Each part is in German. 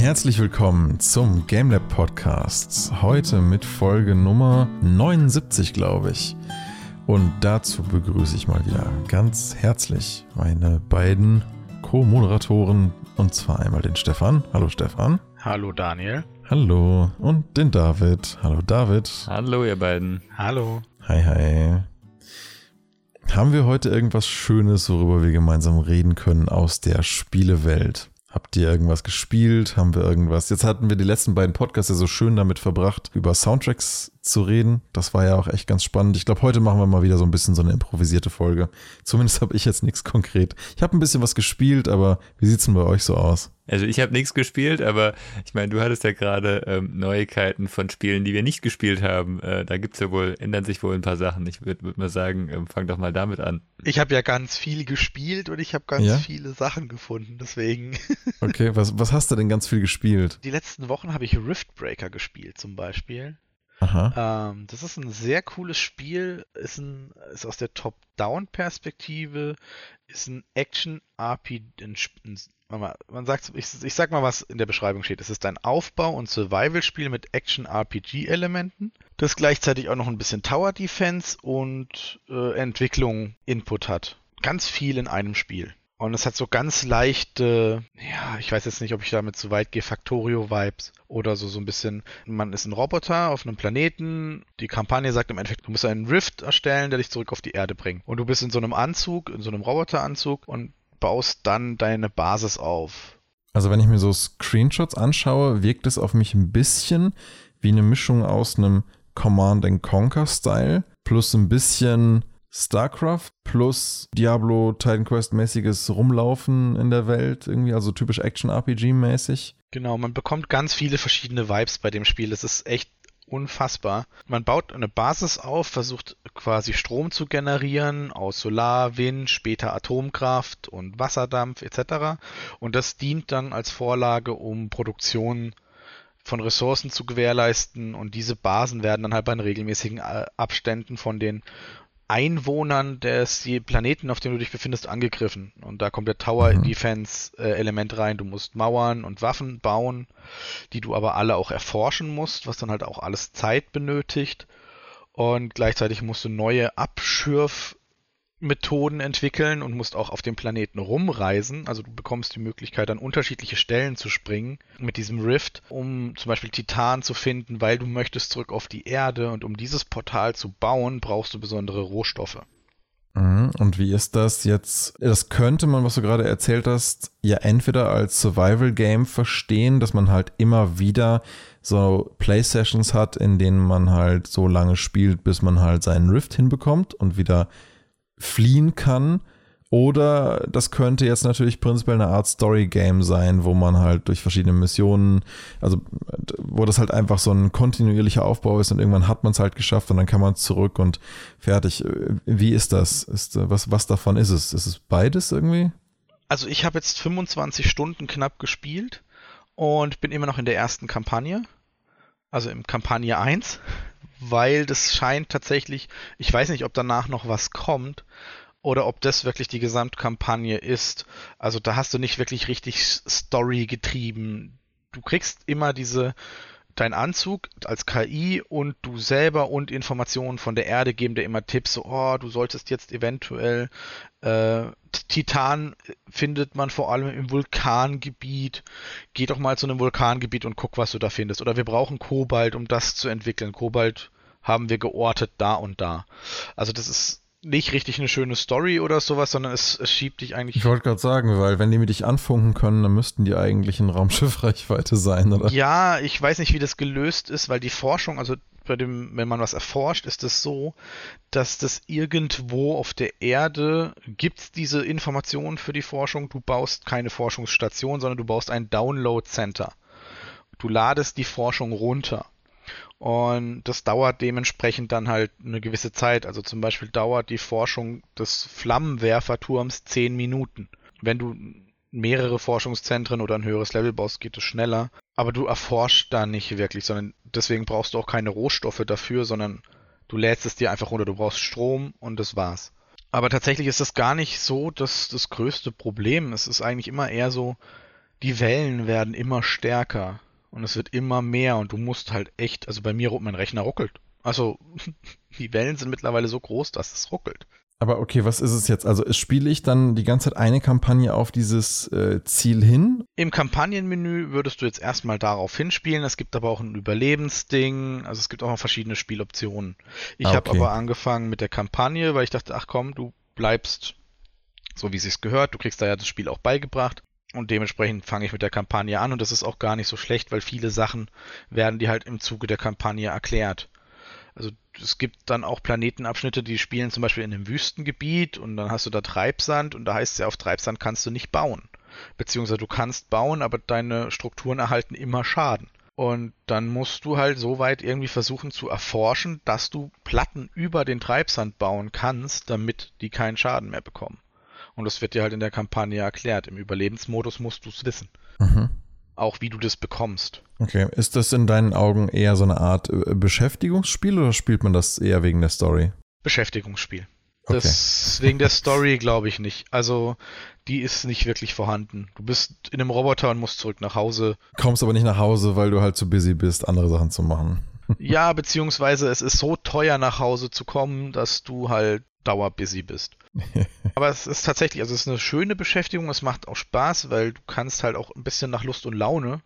Herzlich willkommen zum GameLab Podcast. Heute mit Folge Nummer 79, glaube ich. Und dazu begrüße ich mal wieder ganz herzlich meine beiden Co-Moderatoren. Und zwar einmal den Stefan. Hallo Stefan. Hallo Daniel. Hallo. Und den David. Hallo David. Hallo ihr beiden. Hallo. Hi, hi. Haben wir heute irgendwas Schönes, worüber wir gemeinsam reden können aus der Spielewelt? Habt ihr irgendwas gespielt? Haben wir irgendwas? Jetzt hatten wir die letzten beiden Podcasts ja so schön damit verbracht, über Soundtracks zu reden. Das war ja auch echt ganz spannend. Ich glaube, heute machen wir mal wieder so ein bisschen so eine improvisierte Folge. Zumindest habe ich jetzt nichts konkret. Ich habe ein bisschen was gespielt, aber wie sieht's denn bei euch so aus? Also ich habe nichts gespielt, aber ich meine, du hattest ja gerade ähm, Neuigkeiten von Spielen, die wir nicht gespielt haben. Äh, da gibt's ja wohl, ändern sich wohl ein paar Sachen. Ich würde würd mal sagen, ähm, fang doch mal damit an. Ich habe ja ganz viel gespielt und ich habe ganz ja? viele Sachen gefunden, deswegen. Okay, was, was hast du denn ganz viel gespielt? Die letzten Wochen habe ich Riftbreaker gespielt zum Beispiel. Aha. Ähm, das ist ein sehr cooles Spiel, ist, ein, ist aus der Top-Down-Perspektive, ist ein Action-RPG, man sagt, ich, ich sag mal, was in der Beschreibung steht. Es ist ein Aufbau- und Survival-Spiel mit Action-RPG-Elementen, das gleichzeitig auch noch ein bisschen Tower-Defense und äh, Entwicklung Input hat. Ganz viel in einem Spiel. Und es hat so ganz leichte, ja, ich weiß jetzt nicht, ob ich damit zu weit gehe, Factorio-Vibes oder so, so ein bisschen, man ist ein Roboter auf einem Planeten, die Kampagne sagt im Endeffekt, du musst einen Rift erstellen, der dich zurück auf die Erde bringt. Und du bist in so einem Anzug, in so einem Roboteranzug und baust dann deine Basis auf. Also wenn ich mir so Screenshots anschaue, wirkt es auf mich ein bisschen wie eine Mischung aus einem Command Conquer Style plus ein bisschen StarCraft plus Diablo Titan Quest mäßiges Rumlaufen in der Welt irgendwie, also typisch Action RPG mäßig. Genau, man bekommt ganz viele verschiedene Vibes bei dem Spiel. Es ist echt unfassbar. Man baut eine Basis auf, versucht quasi Strom zu generieren aus Solar, Wind, später Atomkraft und Wasserdampf etc. Und das dient dann als Vorlage, um Produktion von Ressourcen zu gewährleisten und diese Basen werden dann halt bei regelmäßigen Abständen von den Einwohnern des Planeten, auf dem du dich befindest, angegriffen. Und da kommt der Tower mhm. Defense äh, Element rein. Du musst Mauern und Waffen bauen, die du aber alle auch erforschen musst, was dann halt auch alles Zeit benötigt. Und gleichzeitig musst du neue Abschürf Methoden entwickeln und musst auch auf dem Planeten rumreisen. Also du bekommst die Möglichkeit, an unterschiedliche Stellen zu springen mit diesem Rift, um zum Beispiel Titan zu finden, weil du möchtest zurück auf die Erde und um dieses Portal zu bauen, brauchst du besondere Rohstoffe. Mhm. Und wie ist das jetzt? Das könnte man, was du gerade erzählt hast, ja entweder als Survival-Game verstehen, dass man halt immer wieder so Play-Sessions hat, in denen man halt so lange spielt, bis man halt seinen Rift hinbekommt und wieder fliehen kann. Oder das könnte jetzt natürlich prinzipiell eine Art Story-Game sein, wo man halt durch verschiedene Missionen, also wo das halt einfach so ein kontinuierlicher Aufbau ist und irgendwann hat man es halt geschafft und dann kann man zurück und fertig. Wie ist das? Ist, was, was davon ist es? Ist es beides irgendwie? Also ich habe jetzt 25 Stunden knapp gespielt und bin immer noch in der ersten Kampagne. Also im Kampagne 1 weil das scheint tatsächlich, ich weiß nicht, ob danach noch was kommt oder ob das wirklich die Gesamtkampagne ist. Also da hast du nicht wirklich richtig Story getrieben. Du kriegst immer diese dein Anzug als KI und du selber und Informationen von der Erde geben dir immer Tipps, so, oh, du solltest jetzt eventuell äh, Titan findet man vor allem im Vulkangebiet. Geh doch mal zu einem Vulkangebiet und guck, was du da findest. Oder wir brauchen Kobalt, um das zu entwickeln. Kobalt haben wir geortet da und da. Also das ist nicht richtig eine schöne Story oder sowas, sondern es, es schiebt dich eigentlich. Ich wollte gerade sagen, weil wenn die mit dich anfunken können, dann müssten die eigentlich in Raumschiffreichweite sein, oder? Ja, ich weiß nicht, wie das gelöst ist, weil die Forschung, also bei dem, wenn man was erforscht, ist es das so, dass das irgendwo auf der Erde gibt diese Informationen für die Forschung. Du baust keine Forschungsstation, sondern du baust ein Download Center. Du ladest die Forschung runter. Und das dauert dementsprechend dann halt eine gewisse Zeit. Also zum Beispiel dauert die Forschung des Flammenwerferturms zehn Minuten. Wenn du mehrere Forschungszentren oder ein höheres Level baust, geht es schneller. Aber du erforschst da nicht wirklich, sondern deswegen brauchst du auch keine Rohstoffe dafür, sondern du lädst es dir einfach runter. Du brauchst Strom und das war's. Aber tatsächlich ist das gar nicht so das, das größte Problem. Es ist eigentlich immer eher so, die Wellen werden immer stärker und es wird immer mehr und du musst halt echt, also bei mir, mein Rechner ruckelt. Also die Wellen sind mittlerweile so groß, dass es ruckelt. Aber okay, was ist es jetzt? Also spiele ich dann die ganze Zeit eine Kampagne auf dieses äh, Ziel hin? Im Kampagnenmenü würdest du jetzt erstmal darauf hinspielen. Es gibt aber auch ein Überlebensding. Also es gibt auch noch verschiedene Spieloptionen. Ich ah, okay. habe aber angefangen mit der Kampagne, weil ich dachte, ach komm, du bleibst so wie es sich gehört. Du kriegst da ja das Spiel auch beigebracht. Und dementsprechend fange ich mit der Kampagne an und das ist auch gar nicht so schlecht, weil viele Sachen werden dir halt im Zuge der Kampagne erklärt. Also es gibt dann auch Planetenabschnitte, die spielen zum Beispiel in einem Wüstengebiet und dann hast du da Treibsand und da heißt es ja, auf Treibsand kannst du nicht bauen. Beziehungsweise du kannst bauen, aber deine Strukturen erhalten immer Schaden. Und dann musst du halt so weit irgendwie versuchen zu erforschen, dass du Platten über den Treibsand bauen kannst, damit die keinen Schaden mehr bekommen. Und das wird dir halt in der Kampagne erklärt. Im Überlebensmodus musst du es wissen. Mhm auch wie du das bekommst. Okay, ist das in deinen Augen eher so eine Art äh, Beschäftigungsspiel oder spielt man das eher wegen der Story? Beschäftigungsspiel. Okay. Das wegen der Story glaube ich nicht. Also die ist nicht wirklich vorhanden. Du bist in einem Roboter und musst zurück nach Hause. Kommst aber nicht nach Hause, weil du halt zu busy bist, andere Sachen zu machen. ja, beziehungsweise es ist so teuer nach Hause zu kommen, dass du halt dauerbusy bist. Aber es ist tatsächlich, also es ist eine schöne Beschäftigung, es macht auch Spaß, weil du kannst halt auch ein bisschen nach Lust und Laune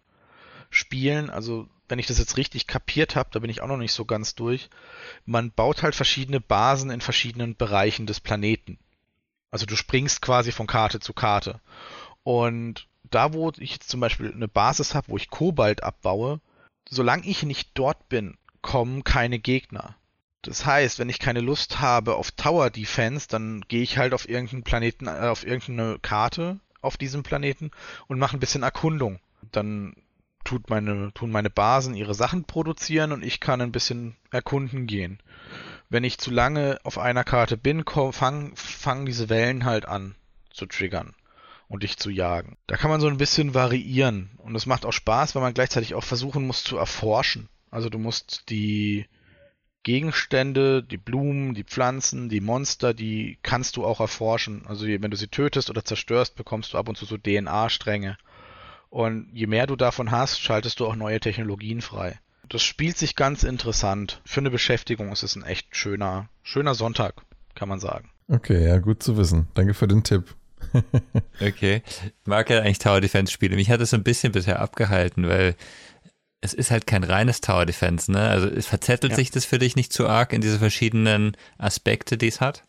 spielen. Also wenn ich das jetzt richtig kapiert habe, da bin ich auch noch nicht so ganz durch. Man baut halt verschiedene Basen in verschiedenen Bereichen des Planeten. Also du springst quasi von Karte zu Karte. Und da, wo ich jetzt zum Beispiel eine Basis habe, wo ich Kobalt abbaue, solange ich nicht dort bin, kommen keine Gegner. Das heißt, wenn ich keine Lust habe auf Tower Defense, dann gehe ich halt auf irgendeinen Planeten, äh, auf irgendeine Karte auf diesem Planeten und mache ein bisschen Erkundung. Dann tut meine, tun meine Basen ihre Sachen produzieren und ich kann ein bisschen erkunden gehen. Wenn ich zu lange auf einer Karte bin, fangen fang diese Wellen halt an zu triggern und dich zu jagen. Da kann man so ein bisschen variieren und es macht auch Spaß, weil man gleichzeitig auch versuchen muss zu erforschen. Also du musst die Gegenstände, die Blumen, die Pflanzen, die Monster, die kannst du auch erforschen. Also wenn du sie tötest oder zerstörst, bekommst du ab und zu so DNA-Stränge. Und je mehr du davon hast, schaltest du auch neue Technologien frei. Das spielt sich ganz interessant. Für eine Beschäftigung ist es ein echt schöner, schöner Sonntag, kann man sagen. Okay, ja, gut zu wissen. Danke für den Tipp. okay. Ich mag ja eigentlich Tower Defense Spiele. Mich hat es so ein bisschen bisher abgehalten, weil es ist halt kein reines Tower Defense, ne? Also verzettelt ja. sich das für dich nicht zu arg in diese verschiedenen Aspekte, die es hat?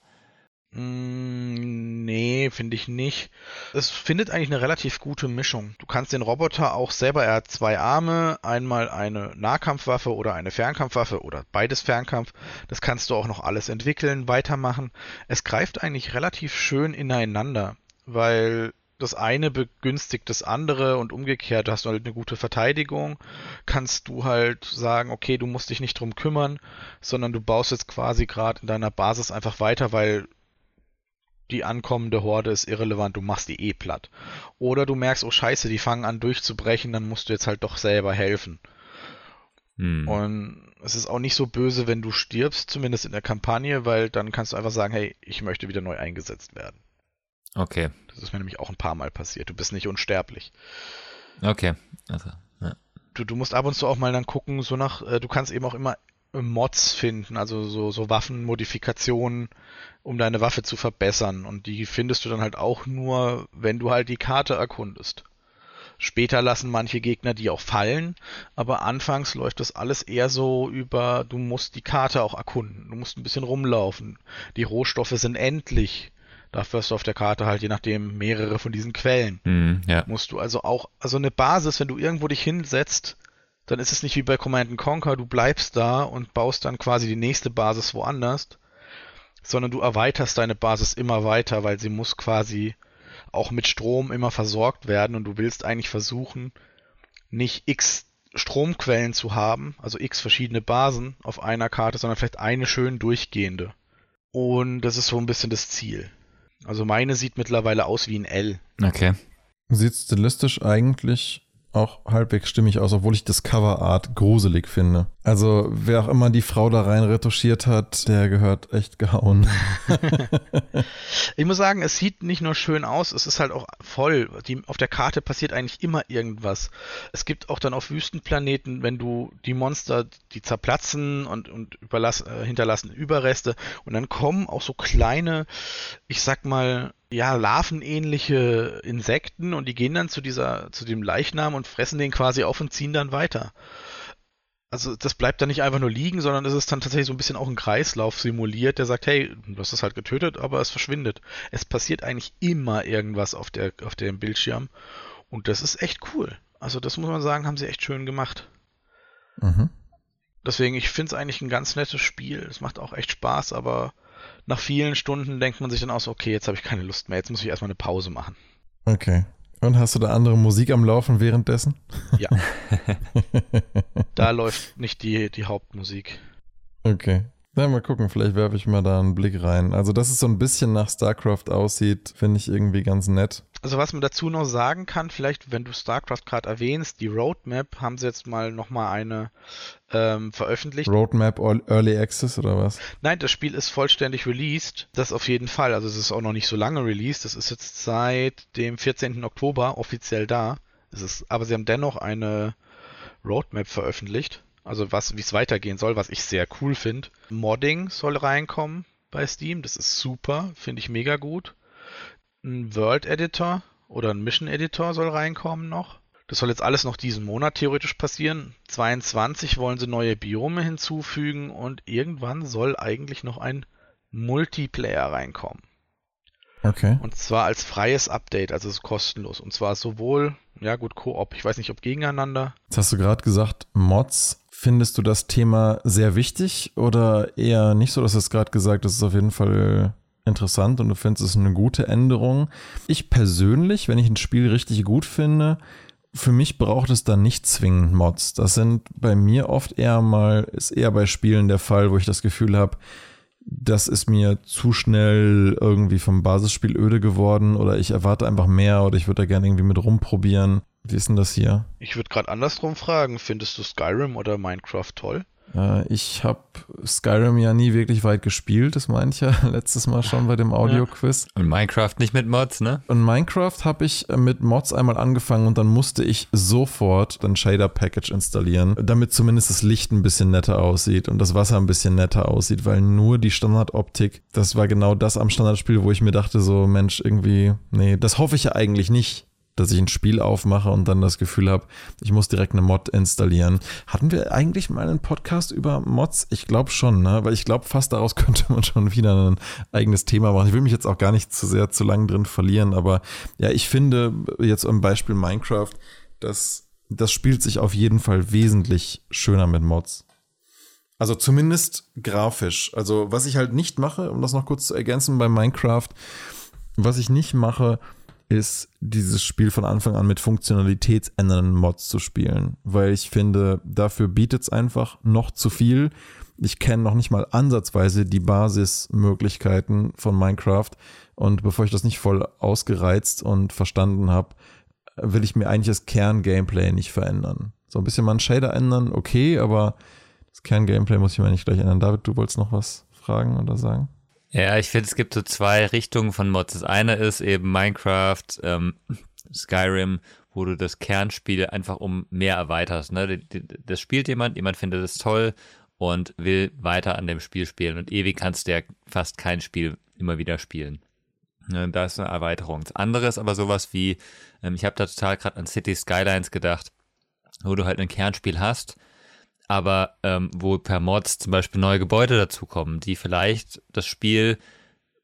Mm, nee, finde ich nicht. Es findet eigentlich eine relativ gute Mischung. Du kannst den Roboter auch selber, er hat zwei Arme, einmal eine Nahkampfwaffe oder eine Fernkampfwaffe oder beides Fernkampf. Das kannst du auch noch alles entwickeln, weitermachen. Es greift eigentlich relativ schön ineinander, weil das eine begünstigt das andere und umgekehrt hast du halt eine gute Verteidigung, kannst du halt sagen, okay, du musst dich nicht drum kümmern, sondern du baust jetzt quasi gerade in deiner Basis einfach weiter, weil die ankommende Horde ist irrelevant, du machst die eh platt. Oder du merkst, oh scheiße, die fangen an durchzubrechen, dann musst du jetzt halt doch selber helfen. Hm. Und es ist auch nicht so böse, wenn du stirbst, zumindest in der Kampagne, weil dann kannst du einfach sagen, hey, ich möchte wieder neu eingesetzt werden. Okay. Das ist mir nämlich auch ein paar Mal passiert. Du bist nicht unsterblich. Okay. Also, ja. du, du musst ab und zu auch mal dann gucken, so nach, äh, du kannst eben auch immer Mods finden, also so, so Waffenmodifikationen, um deine Waffe zu verbessern. Und die findest du dann halt auch nur, wenn du halt die Karte erkundest. Später lassen manche Gegner die auch fallen, aber anfangs läuft das alles eher so über, du musst die Karte auch erkunden, du musst ein bisschen rumlaufen. Die Rohstoffe sind endlich. Dafür hast du auf der Karte halt je nachdem mehrere von diesen Quellen. Mm, ja. Musst du also auch, also eine Basis, wenn du irgendwo dich hinsetzt, dann ist es nicht wie bei Command Conquer, du bleibst da und baust dann quasi die nächste Basis woanders, sondern du erweiterst deine Basis immer weiter, weil sie muss quasi auch mit Strom immer versorgt werden und du willst eigentlich versuchen, nicht x Stromquellen zu haben, also x verschiedene Basen auf einer Karte, sondern vielleicht eine schön durchgehende. Und das ist so ein bisschen das Ziel. Also meine sieht mittlerweile aus wie ein L. Okay. Sieht stilistisch eigentlich auch halbwegs stimmig aus, obwohl ich das Coverart gruselig finde. Also wer auch immer die Frau da rein retuschiert hat, der gehört echt gehauen. ich muss sagen, es sieht nicht nur schön aus, es ist halt auch voll. Die, auf der Karte passiert eigentlich immer irgendwas. Es gibt auch dann auf Wüstenplaneten, wenn du die Monster, die zerplatzen und, und äh, hinterlassen Überreste und dann kommen auch so kleine, ich sag mal, ja, larvenähnliche Insekten und die gehen dann zu dieser, zu dem Leichnam und fressen den quasi auf und ziehen dann weiter also das bleibt dann nicht einfach nur liegen, sondern es ist dann tatsächlich so ein bisschen auch ein Kreislauf simuliert, der sagt, hey, du hast es halt getötet, aber es verschwindet. Es passiert eigentlich immer irgendwas auf, der, auf dem Bildschirm und das ist echt cool. Also das muss man sagen, haben sie echt schön gemacht. Mhm. Deswegen, ich finde es eigentlich ein ganz nettes Spiel. Es macht auch echt Spaß, aber nach vielen Stunden denkt man sich dann auch so, okay, jetzt habe ich keine Lust mehr, jetzt muss ich erstmal eine Pause machen. Okay. Und hast du da andere Musik am Laufen währenddessen? Ja. da läuft nicht die, die Hauptmusik. Okay. Na, mal gucken, vielleicht werfe ich mal da einen Blick rein. Also, dass es so ein bisschen nach StarCraft aussieht, finde ich irgendwie ganz nett. Also, was man dazu noch sagen kann, vielleicht, wenn du StarCraft gerade erwähnst, die Roadmap haben sie jetzt mal nochmal eine ähm, veröffentlicht. Roadmap Early Access oder was? Nein, das Spiel ist vollständig released. Das auf jeden Fall. Also, es ist auch noch nicht so lange released. Das ist jetzt seit dem 14. Oktober offiziell da. Es ist, aber sie haben dennoch eine Roadmap veröffentlicht. Also was, wie es weitergehen soll, was ich sehr cool finde. Modding soll reinkommen bei Steam. Das ist super, finde ich mega gut. Ein World Editor oder ein Mission Editor soll reinkommen noch. Das soll jetzt alles noch diesen Monat theoretisch passieren. 22 wollen sie neue Biome hinzufügen und irgendwann soll eigentlich noch ein Multiplayer reinkommen. Okay. Und zwar als freies Update, also ist kostenlos. Und zwar sowohl, ja gut, Koop, ich weiß nicht, ob gegeneinander. Jetzt hast du gerade gesagt, Mods Findest du das Thema sehr wichtig oder eher nicht so? Du hast gerade gesagt, das ist auf jeden Fall interessant und du findest es eine gute Änderung. Ich persönlich, wenn ich ein Spiel richtig gut finde, für mich braucht es dann nicht zwingend Mods. Das sind bei mir oft eher mal, ist eher bei Spielen der Fall, wo ich das Gefühl habe, das ist mir zu schnell irgendwie vom Basisspiel öde geworden oder ich erwarte einfach mehr oder ich würde da gerne irgendwie mit rumprobieren. Wie ist denn das hier? Ich würde gerade andersrum fragen. Findest du Skyrim oder Minecraft toll? Äh, ich habe Skyrim ja nie wirklich weit gespielt, das meinte ich ja letztes Mal schon bei dem Audio-Quiz. Und Minecraft nicht mit Mods, ne? Und Minecraft habe ich äh, mit Mods einmal angefangen und dann musste ich sofort ein Shader-Package installieren, damit zumindest das Licht ein bisschen netter aussieht und das Wasser ein bisschen netter aussieht, weil nur die Standardoptik, das war genau das am Standardspiel, wo ich mir dachte, so Mensch, irgendwie, nee, das hoffe ich ja eigentlich nicht dass ich ein Spiel aufmache und dann das Gefühl habe, ich muss direkt eine Mod installieren. Hatten wir eigentlich mal einen Podcast über Mods? Ich glaube schon, ne? Weil ich glaube, fast daraus könnte man schon wieder ein eigenes Thema machen. Ich will mich jetzt auch gar nicht zu sehr zu lang drin verlieren, aber ja, ich finde jetzt am Beispiel Minecraft, dass das spielt sich auf jeden Fall wesentlich schöner mit Mods. Also zumindest grafisch. Also was ich halt nicht mache, um das noch kurz zu ergänzen bei Minecraft, was ich nicht mache, ist, dieses Spiel von Anfang an mit funktionalitätsändernden Mods zu spielen, weil ich finde, dafür bietet es einfach noch zu viel. Ich kenne noch nicht mal ansatzweise die Basismöglichkeiten von Minecraft und bevor ich das nicht voll ausgereizt und verstanden habe, will ich mir eigentlich das Kern-Gameplay nicht verändern. So ein bisschen mal einen Shader ändern, okay, aber das Kern-Gameplay muss ich mir nicht gleich ändern. David, du wolltest noch was fragen oder sagen? Ja, ich finde, es gibt so zwei Richtungen von Mods. Das eine ist eben Minecraft, ähm, Skyrim, wo du das Kernspiel einfach um mehr erweiterst. Ne? Das spielt jemand, jemand findet es toll und will weiter an dem Spiel spielen. Und ewig kannst du ja fast kein Spiel immer wieder spielen. Ne, da ist eine Erweiterung. Das andere ist aber sowas wie, ähm, ich habe da total gerade an City Skylines gedacht, wo du halt ein Kernspiel hast, aber ähm, wo per Mods zum Beispiel neue Gebäude dazukommen, die vielleicht das Spiel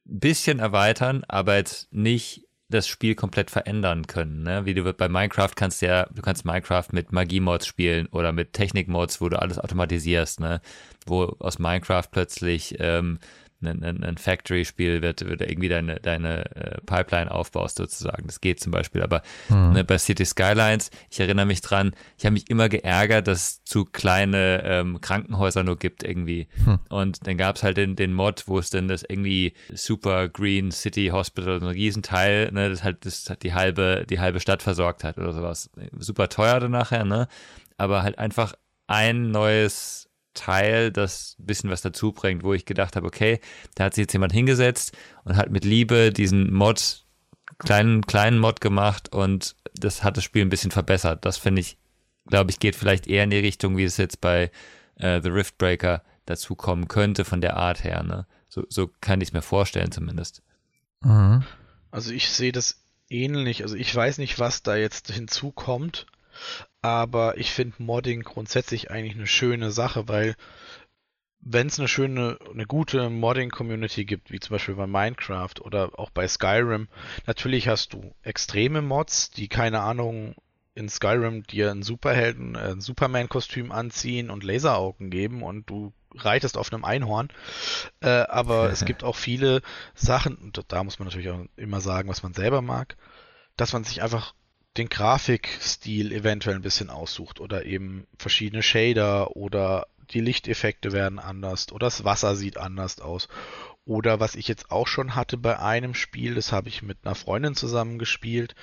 ein bisschen erweitern, aber jetzt nicht das Spiel komplett verändern können. Ne? Wie du bei Minecraft kannst ja, du kannst Minecraft mit Magie-Mods spielen oder mit Technik-Mods, wo du alles automatisierst, ne? Wo aus Minecraft plötzlich ähm, ein, ein, ein Factory-Spiel wird, wird irgendwie deine, deine äh, Pipeline aufbaust sozusagen. Das geht zum Beispiel. Aber hm. ne, bei City Skylines, ich erinnere mich dran, ich habe mich immer geärgert, dass es zu kleine ähm, Krankenhäuser nur gibt irgendwie. Hm. Und dann gab es halt den, den Mod, wo es dann das irgendwie Super Green City Hospital, so ein Riesenteil, ne, das halt das hat die halbe, die halbe Stadt versorgt hat oder sowas. Super teuer dann nachher, ne? Aber halt einfach ein neues Teil, das ein bisschen was dazu bringt, wo ich gedacht habe, okay, da hat sich jetzt jemand hingesetzt und hat mit Liebe diesen Mod, kleinen, kleinen Mod gemacht und das hat das Spiel ein bisschen verbessert. Das finde ich, glaube ich, geht vielleicht eher in die Richtung, wie es jetzt bei äh, The Riftbreaker dazu kommen könnte von der Art her. Ne? So, so kann ich es mir vorstellen zumindest. Mhm. Also ich sehe das ähnlich. Also ich weiß nicht, was da jetzt hinzukommt, aber ich finde Modding grundsätzlich eigentlich eine schöne Sache, weil wenn es eine schöne, eine gute Modding-Community gibt, wie zum Beispiel bei Minecraft oder auch bei Skyrim, natürlich hast du extreme Mods, die keine Ahnung in Skyrim dir einen Superhelden, äh, ein Superman-Kostüm anziehen und Laseraugen geben und du reitest auf einem Einhorn. Äh, aber es gibt auch viele Sachen, und da muss man natürlich auch immer sagen, was man selber mag, dass man sich einfach den Grafikstil eventuell ein bisschen aussucht oder eben verschiedene Shader oder die Lichteffekte werden anders oder das Wasser sieht anders aus. Oder was ich jetzt auch schon hatte bei einem Spiel, das habe ich mit einer Freundin zusammen gespielt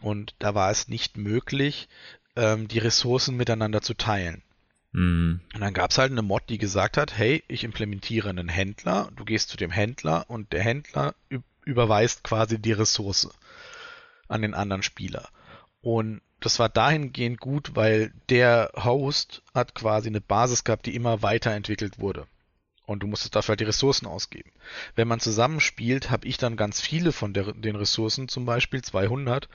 und da war es nicht möglich, ähm, die Ressourcen miteinander zu teilen. Mhm. Und dann gab es halt eine Mod, die gesagt hat, hey, ich implementiere einen Händler, du gehst zu dem Händler und der Händler überweist quasi die Ressource an den anderen Spieler. Und das war dahingehend gut, weil der Host hat quasi eine Basis gehabt, die immer weiterentwickelt wurde. Und du musstest dafür halt die Ressourcen ausgeben. Wenn man zusammenspielt, habe ich dann ganz viele von der, den Ressourcen, zum Beispiel 200,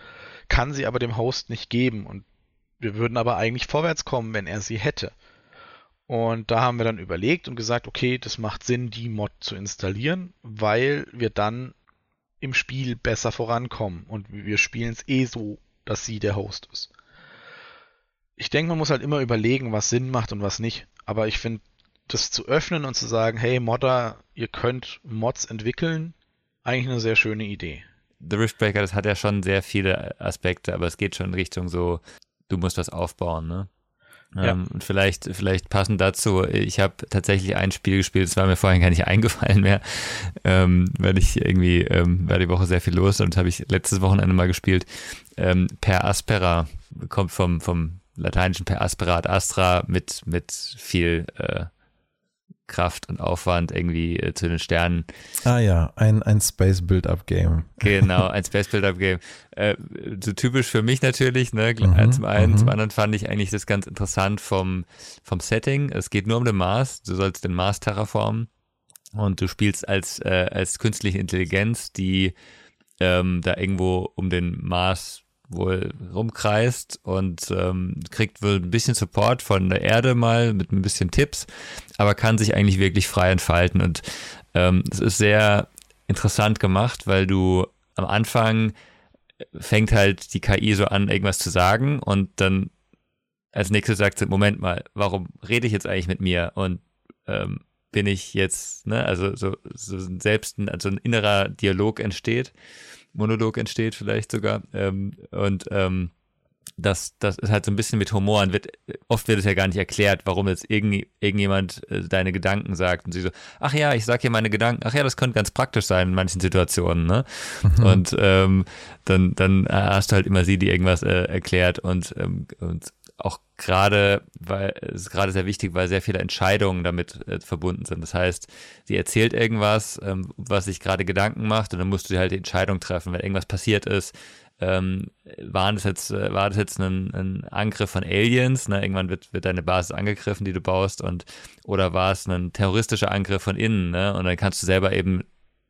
kann sie aber dem Host nicht geben. Und wir würden aber eigentlich vorwärts kommen, wenn er sie hätte. Und da haben wir dann überlegt und gesagt, okay, das macht Sinn, die Mod zu installieren, weil wir dann im Spiel besser vorankommen. Und wir spielen es eh so, dass sie der Host ist. Ich denke, man muss halt immer überlegen, was Sinn macht und was nicht. Aber ich finde, das zu öffnen und zu sagen, hey Modder, ihr könnt Mods entwickeln, eigentlich eine sehr schöne Idee. The Riftbreaker, das hat ja schon sehr viele Aspekte, aber es geht schon in Richtung so, du musst was aufbauen, ne? Ähm, und vielleicht, vielleicht passend dazu, ich habe tatsächlich ein Spiel gespielt, das war mir vorhin gar nicht eingefallen mehr, ähm, weil ich irgendwie, ähm, war die Woche sehr viel los und habe ich letztes Wochenende mal gespielt. Ähm, per Aspera kommt vom, vom lateinischen per aspera ad astra mit, mit viel äh, Kraft und Aufwand irgendwie äh, zu den Sternen. Ah ja, ein, ein Space Build-Up Game. Genau, ein Space Build-Up Game. Äh, so typisch für mich natürlich, ne? Mhm, zum einen, zum mhm. anderen fand ich eigentlich das ganz interessant vom, vom Setting. Es geht nur um den Mars, du sollst den Mars terraformen und du spielst als, äh, als künstliche Intelligenz, die ähm, da irgendwo um den Mars wohl rumkreist und ähm, kriegt wohl ein bisschen Support von der Erde mal mit ein bisschen Tipps, aber kann sich eigentlich wirklich frei entfalten. Und ähm, es ist sehr interessant gemacht, weil du am Anfang fängt halt die KI so an, irgendwas zu sagen und dann als nächstes sagt sie, Moment mal, warum rede ich jetzt eigentlich mit mir? Und ähm, bin ich jetzt, ne, also so, so selbst ein, also ein innerer Dialog entsteht. Monolog entsteht vielleicht sogar. Ähm, und ähm, das, das ist halt so ein bisschen mit Humor und wird, oft wird es ja gar nicht erklärt, warum jetzt irgend, irgendjemand äh, deine Gedanken sagt und sie so, ach ja, ich sag hier meine Gedanken, ach ja, das könnte ganz praktisch sein in manchen Situationen, ne? Mhm. Und ähm, dann, dann hast du halt immer sie, die irgendwas äh, erklärt und, ähm, und auch gerade, weil es ist gerade sehr wichtig, weil sehr viele Entscheidungen damit äh, verbunden sind. Das heißt, sie erzählt irgendwas, ähm, was sich gerade Gedanken macht, und dann musst du halt die Entscheidung treffen, wenn irgendwas passiert ist. Ähm, war das jetzt, äh, war das jetzt ein, ein Angriff von Aliens? Ne? Irgendwann wird, wird deine Basis angegriffen, die du baust, und oder war es ein terroristischer Angriff von innen? Ne? Und dann kannst du selber eben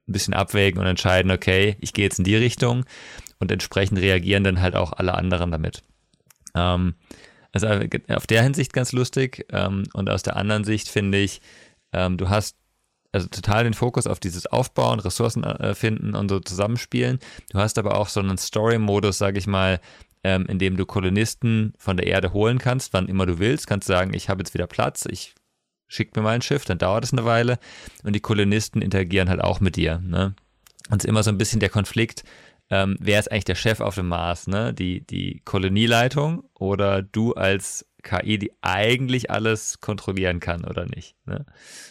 ein bisschen abwägen und entscheiden, okay, ich gehe jetzt in die Richtung und entsprechend reagieren dann halt auch alle anderen damit. Ähm, also auf der Hinsicht ganz lustig. Ähm, und aus der anderen Sicht finde ich, ähm, du hast also total den Fokus auf dieses Aufbauen, Ressourcen äh, finden und so zusammenspielen. Du hast aber auch so einen Story-Modus, sage ich mal, ähm, in dem du Kolonisten von der Erde holen kannst, wann immer du willst. Kannst sagen, ich habe jetzt wieder Platz, ich schick mir mal ein Schiff, dann dauert es eine Weile. Und die Kolonisten interagieren halt auch mit dir. Ne? Und es ist immer so ein bisschen der Konflikt, ähm, wer ist eigentlich der Chef auf dem Mars, ne? Die, die Kolonieleitung oder du als KI, die eigentlich alles kontrollieren kann oder nicht. Ne?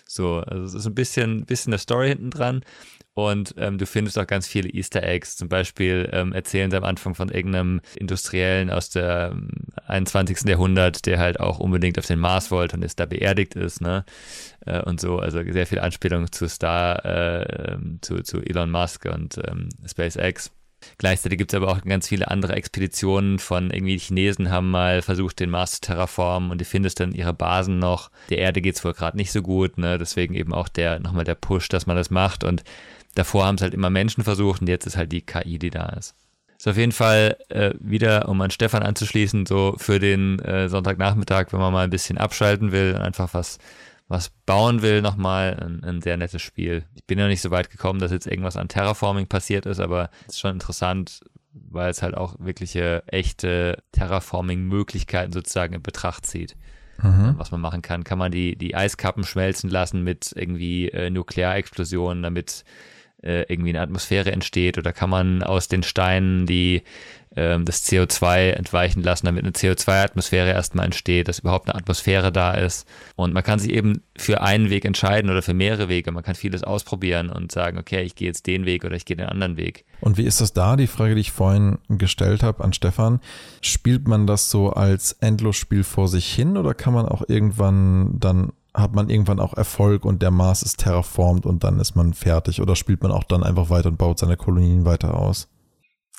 So, also es ist ein bisschen, bisschen der Story hinten dran. Und ähm, du findest auch ganz viele Easter Eggs. Zum Beispiel ähm, erzählen sie am Anfang von irgendeinem Industriellen aus dem 21. Jahrhundert, der halt auch unbedingt auf den Mars wollte und jetzt da beerdigt ist, ne? Äh, und so. Also sehr viel Anspielung zu Star, äh, ähm, zu, zu Elon Musk und ähm, SpaceX. Gleichzeitig gibt es aber auch ganz viele andere Expeditionen von irgendwie die Chinesen haben mal versucht, den Mars zu terraformen und die findest dann ihre Basen noch. Der Erde geht es wohl gerade nicht so gut, ne? Deswegen eben auch der nochmal der Push, dass man das macht. Und davor haben es halt immer Menschen versucht und jetzt ist halt die KI, die da ist. Ist auf jeden Fall äh, wieder, um an Stefan anzuschließen, so für den äh, Sonntagnachmittag, wenn man mal ein bisschen abschalten will und einfach was was bauen will, nochmal ein, ein sehr nettes Spiel. Ich bin ja nicht so weit gekommen, dass jetzt irgendwas an Terraforming passiert ist, aber es ist schon interessant, weil es halt auch wirkliche echte Terraforming-Möglichkeiten sozusagen in Betracht zieht. Mhm. Was man machen kann. Kann man die, die Eiskappen schmelzen lassen mit irgendwie äh, Nuklearexplosionen, damit äh, irgendwie eine Atmosphäre entsteht? Oder kann man aus den Steinen die ähm, das CO2 entweichen lassen, damit eine CO2-Atmosphäre erstmal entsteht, dass überhaupt eine Atmosphäre da ist. Und man kann sich eben für einen Weg entscheiden oder für mehrere Wege. Man kann vieles ausprobieren und sagen, okay, ich gehe jetzt den Weg oder ich gehe den anderen Weg. Und wie ist das da? Die Frage, die ich vorhin gestellt habe an Stefan. Spielt man das so als Endlosspiel vor sich hin oder kann man auch irgendwann dann hat man irgendwann auch Erfolg und der Mars ist terraformt und dann ist man fertig oder spielt man auch dann einfach weiter und baut seine Kolonien weiter aus?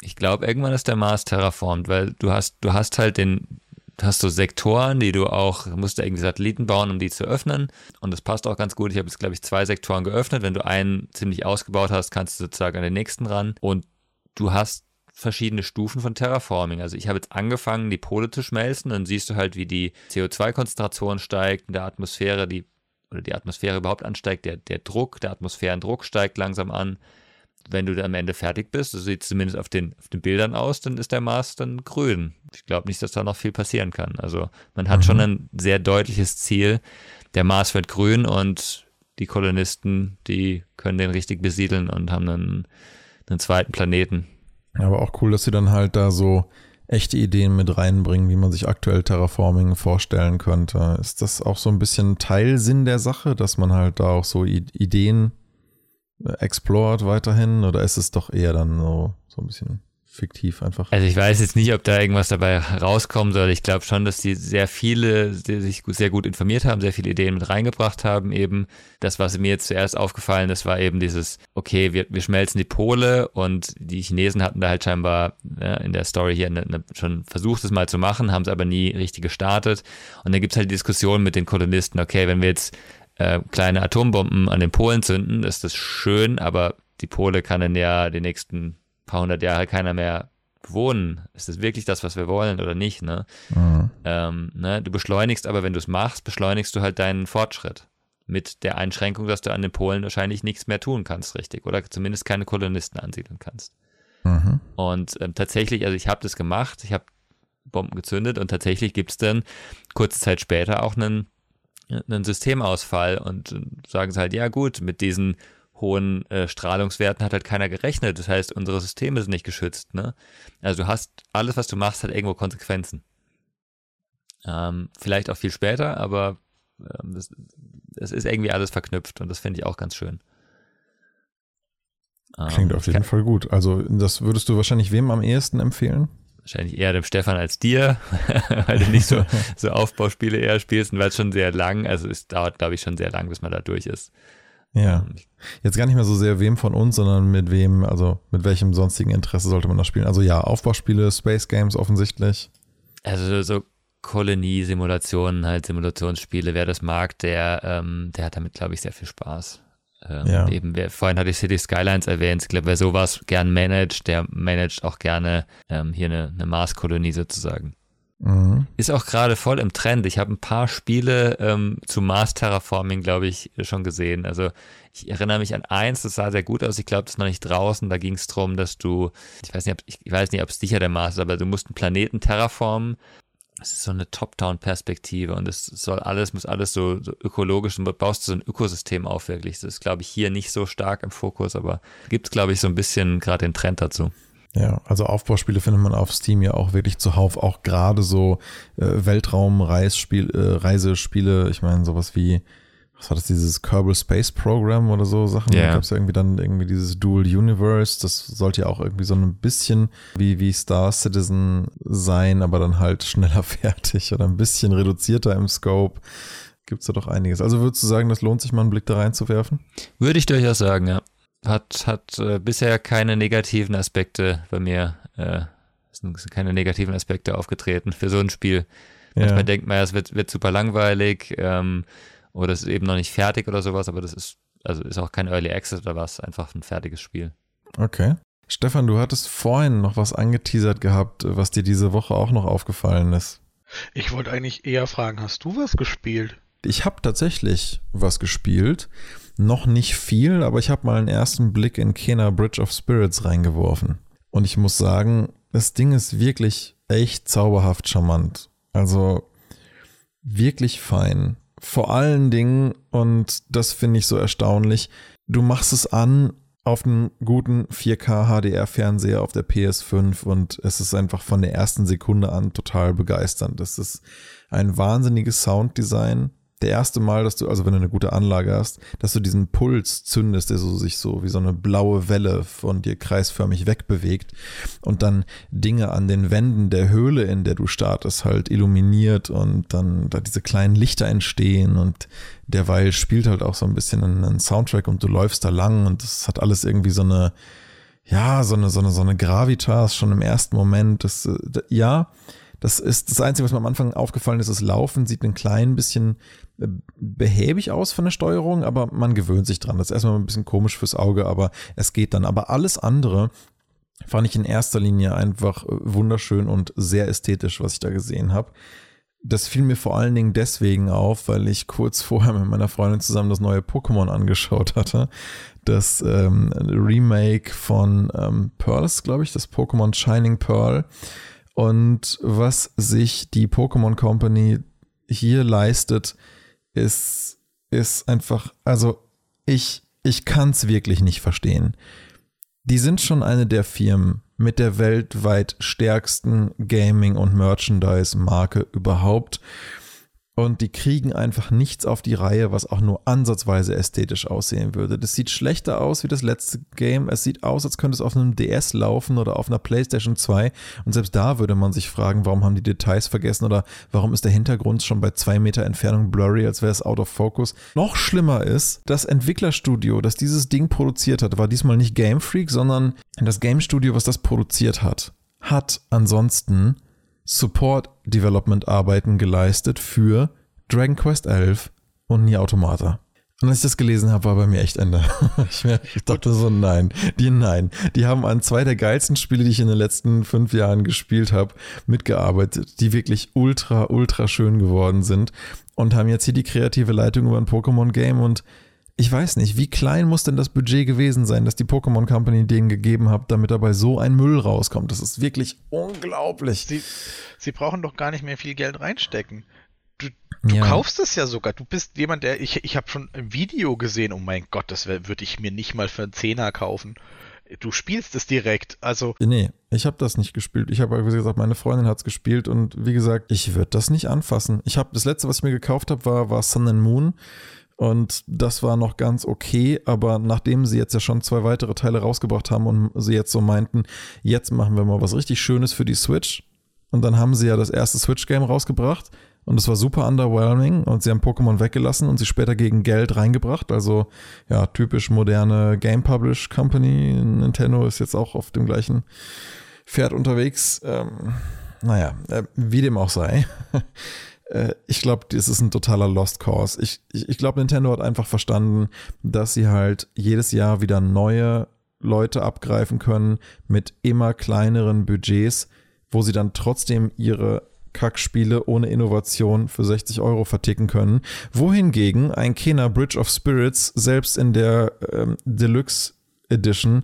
Ich glaube, irgendwann ist der Mars terraformt, weil du hast, du hast halt den, hast so Sektoren, die du auch, musst du irgendwie Satelliten bauen, um die zu öffnen. Und das passt auch ganz gut. Ich habe jetzt, glaube ich, zwei Sektoren geöffnet. Wenn du einen ziemlich ausgebaut hast, kannst du sozusagen an den nächsten ran. Und du hast verschiedene Stufen von Terraforming. Also ich habe jetzt angefangen, die Pole zu schmelzen. Dann siehst du halt, wie die CO2-Konzentration steigt in der Atmosphäre, die oder die Atmosphäre überhaupt ansteigt, der, der Druck, der Atmosphärendruck steigt langsam an wenn du dann am Ende fertig bist, so sieht es zumindest auf den, auf den Bildern aus, dann ist der Mars dann grün. Ich glaube nicht, dass da noch viel passieren kann. Also man hat mhm. schon ein sehr deutliches Ziel. Der Mars wird grün und die Kolonisten, die können den richtig besiedeln und haben einen, einen zweiten Planeten. Aber auch cool, dass sie dann halt da so echte Ideen mit reinbringen, wie man sich aktuell Terraforming vorstellen könnte. Ist das auch so ein bisschen Teilsinn der Sache, dass man halt da auch so Ideen explored weiterhin oder ist es doch eher dann so, so ein bisschen fiktiv einfach? Also ich weiß jetzt nicht, ob da irgendwas dabei rauskommen soll. Ich glaube schon, dass die sehr viele, die sich sehr gut informiert haben, sehr viele Ideen mit reingebracht haben. Eben das, was mir jetzt zuerst aufgefallen ist, war eben dieses, okay, wir, wir schmelzen die Pole und die Chinesen hatten da halt scheinbar ja, in der Story hier eine, eine, schon versucht, es mal zu machen, haben es aber nie richtig gestartet. Und dann gibt es halt die Diskussion mit den Kolonisten, okay, wenn wir jetzt äh, kleine Atombomben an den Polen zünden, ist das schön, aber die Pole kann in ja die nächsten paar hundert Jahre keiner mehr bewohnen. Ist das wirklich das, was wir wollen oder nicht? Ne? Mhm. Ähm, ne? Du beschleunigst aber, wenn du es machst, beschleunigst du halt deinen Fortschritt. Mit der Einschränkung, dass du an den Polen wahrscheinlich nichts mehr tun kannst, richtig. Oder zumindest keine Kolonisten ansiedeln kannst. Mhm. Und ähm, tatsächlich, also ich habe das gemacht, ich habe Bomben gezündet und tatsächlich gibt es dann kurze Zeit später auch einen einen Systemausfall und sagen sie halt, ja gut, mit diesen hohen äh, Strahlungswerten hat halt keiner gerechnet. Das heißt, unsere Systeme sind nicht geschützt. Ne? Also du hast, alles, was du machst, hat irgendwo Konsequenzen. Ähm, vielleicht auch viel später, aber ähm, das, das, ist irgendwie alles verknüpft und das finde ich auch ganz schön. Klingt ähm, auf jeden Fall gut. Also das würdest du wahrscheinlich wem am ehesten empfehlen? wahrscheinlich eher dem Stefan als dir, weil du nicht so, so Aufbauspiele eher spielst und weil es schon sehr lang, also es dauert, glaube ich, schon sehr lang, bis man da durch ist. Ja. Ähm, Jetzt gar nicht mehr so sehr wem von uns, sondern mit wem, also mit welchem sonstigen Interesse sollte man das spielen? Also ja, Aufbauspiele, Space Games offensichtlich. Also so Kolonie-Simulationen, halt Simulationsspiele, wer das mag, der, ähm, der hat damit, glaube ich, sehr viel Spaß. Ähm, ja. Eben, wer, vorhin hatte ich City Skylines erwähnt. Ich glaube, wer sowas gern managt, der managt auch gerne ähm, hier eine, eine Mars-Kolonie sozusagen. Mhm. Ist auch gerade voll im Trend. Ich habe ein paar Spiele ähm, zu Mars Terraforming, glaube ich, schon gesehen. Also ich erinnere mich an eins, das sah sehr gut aus. Ich glaube, das ist noch nicht draußen. Da ging es darum, dass du, ich weiß nicht, ob, ich, weiß nicht, ob es sicher der Mars ist, aber du musst einen Planeten terraformen es ist so eine Top-Down-Perspektive und es soll alles, muss alles so, so ökologisch und baust so ein Ökosystem auf wirklich. Das ist, glaube ich, hier nicht so stark im Fokus, aber gibt es, glaube ich, so ein bisschen gerade den Trend dazu. Ja, also Aufbauspiele findet man auf Steam ja auch wirklich zuhauf, auch gerade so äh, Weltraum-Reisespiele, äh, ich meine sowas wie was war das, dieses Kerbal Space Program oder so Sachen. Ja. Da gab es ja irgendwie dann irgendwie dieses Dual Universe. Das sollte ja auch irgendwie so ein bisschen wie, wie Star Citizen sein, aber dann halt schneller fertig oder ein bisschen reduzierter im Scope. Gibt es da doch einiges. Also würdest du sagen, das lohnt sich mal einen Blick da reinzuwerfen? Würde ich durchaus sagen, ja. Hat, hat äh, bisher keine negativen Aspekte bei mir, äh, sind keine negativen Aspekte aufgetreten für so ein Spiel. Manchmal denkt man ja, es wird, wird super langweilig ähm, oder es ist eben noch nicht fertig oder sowas, aber das ist, also ist auch kein Early Access oder was, einfach ein fertiges Spiel. Okay. Stefan, du hattest vorhin noch was angeteasert gehabt, was dir diese Woche auch noch aufgefallen ist. Ich wollte eigentlich eher fragen, hast du was gespielt? Ich habe tatsächlich was gespielt. Noch nicht viel, aber ich habe mal einen ersten Blick in Kena Bridge of Spirits reingeworfen. Und ich muss sagen, das Ding ist wirklich echt zauberhaft charmant. Also wirklich fein. Vor allen Dingen, und das finde ich so erstaunlich, du machst es an auf einen guten 4K HDR-Fernseher auf der PS5 und es ist einfach von der ersten Sekunde an total begeisternd. Das ist ein wahnsinniges Sounddesign der erste Mal, dass du, also wenn du eine gute Anlage hast, dass du diesen Puls zündest, der so sich so wie so eine blaue Welle von dir kreisförmig wegbewegt und dann Dinge an den Wänden der Höhle, in der du startest, halt illuminiert und dann da diese kleinen Lichter entstehen und derweil spielt halt auch so ein bisschen ein Soundtrack und du läufst da lang und das hat alles irgendwie so eine, ja, so eine, so eine, so eine Gravitas schon im ersten Moment. Das, ja, das ist das Einzige, was mir am Anfang aufgefallen ist, das Laufen sieht ein klein bisschen behäbig aus von der Steuerung, aber man gewöhnt sich dran. Das ist erstmal ein bisschen komisch fürs Auge, aber es geht dann. Aber alles andere fand ich in erster Linie einfach wunderschön und sehr ästhetisch, was ich da gesehen habe. Das fiel mir vor allen Dingen deswegen auf, weil ich kurz vorher mit meiner Freundin zusammen das neue Pokémon angeschaut hatte. Das ähm, Remake von ähm, Pearls, glaube ich, das Pokémon Shining Pearl. Und was sich die Pokémon Company hier leistet, ist, ist einfach, also ich, ich kann es wirklich nicht verstehen. Die sind schon eine der Firmen mit der weltweit stärksten Gaming- und Merchandise-Marke überhaupt. Und die kriegen einfach nichts auf die Reihe, was auch nur ansatzweise ästhetisch aussehen würde. Das sieht schlechter aus wie das letzte Game. Es sieht aus, als könnte es auf einem DS laufen oder auf einer PlayStation 2. Und selbst da würde man sich fragen, warum haben die Details vergessen oder warum ist der Hintergrund schon bei zwei Meter Entfernung blurry, als wäre es out of focus. Noch schlimmer ist, das Entwicklerstudio, das dieses Ding produziert hat, war diesmal nicht Game Freak, sondern das Game Studio, was das produziert hat, hat ansonsten Support Development Arbeiten geleistet für Dragon Quest 11 und Nier Automata. Und als ich das gelesen habe, war bei mir echt Ende. Ich, ich dachte so, nein, die nein. Die haben an zwei der geilsten Spiele, die ich in den letzten fünf Jahren gespielt habe, mitgearbeitet, die wirklich ultra, ultra schön geworden sind und haben jetzt hier die kreative Leitung über ein Pokémon-Game und ich weiß nicht, wie klein muss denn das Budget gewesen sein, dass die Pokémon Company denen gegeben hat, damit dabei so ein Müll rauskommt. Das ist wirklich unglaublich. Sie, sie brauchen doch gar nicht mehr viel Geld reinstecken. Du, du ja. kaufst es ja sogar. Du bist jemand, der. Ich, ich habe schon ein Video gesehen. Oh mein Gott, das würde ich mir nicht mal für einen Zehner kaufen. Du spielst es direkt. Also. Nee, ich habe das nicht gespielt. Ich habe, wie gesagt, meine Freundin hat es gespielt und wie gesagt, ich würde das nicht anfassen. Ich habe das letzte, was ich mir gekauft habe, war, war Sun and Moon. Und das war noch ganz okay, aber nachdem sie jetzt ja schon zwei weitere Teile rausgebracht haben und sie jetzt so meinten, jetzt machen wir mal was richtig Schönes für die Switch. Und dann haben sie ja das erste Switch-Game rausgebracht und es war super underwhelming und sie haben Pokémon weggelassen und sie später gegen Geld reingebracht. Also ja, typisch moderne Game Publish Company. Nintendo ist jetzt auch auf dem gleichen Pferd unterwegs. Ähm, naja, äh, wie dem auch sei. Äh, ich glaube, das ist ein totaler Lost Cause. Ich, ich, ich glaube, Nintendo hat einfach verstanden, dass sie halt jedes Jahr wieder neue Leute abgreifen können mit immer kleineren Budgets, wo sie dann trotzdem ihre Kackspiele ohne Innovation für 60 Euro verticken können. Wohingegen ein Kena Bridge of Spirits selbst in der ähm, Deluxe Edition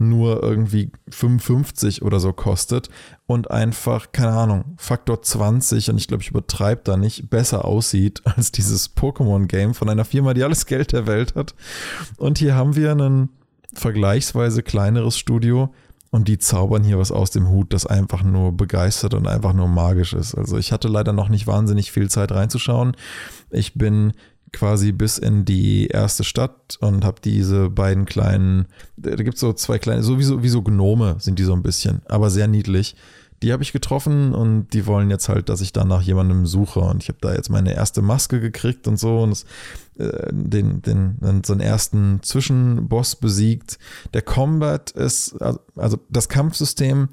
nur irgendwie 55 oder so kostet und einfach, keine Ahnung, Faktor 20 und ich glaube, ich übertreibe da nicht, besser aussieht als dieses Pokémon-Game von einer Firma, die alles Geld der Welt hat. Und hier haben wir ein vergleichsweise kleineres Studio und die zaubern hier was aus dem Hut, das einfach nur begeistert und einfach nur magisch ist. Also ich hatte leider noch nicht wahnsinnig viel Zeit reinzuschauen. Ich bin quasi bis in die erste Stadt und habe diese beiden kleinen, da gibt es so zwei kleine, so wie, so wie so Gnome sind die so ein bisschen, aber sehr niedlich. Die habe ich getroffen und die wollen jetzt halt, dass ich da nach jemandem suche. Und ich habe da jetzt meine erste Maske gekriegt und so und das, äh, den, den, so einen ersten Zwischenboss besiegt. Der Combat ist, also, also das Kampfsystem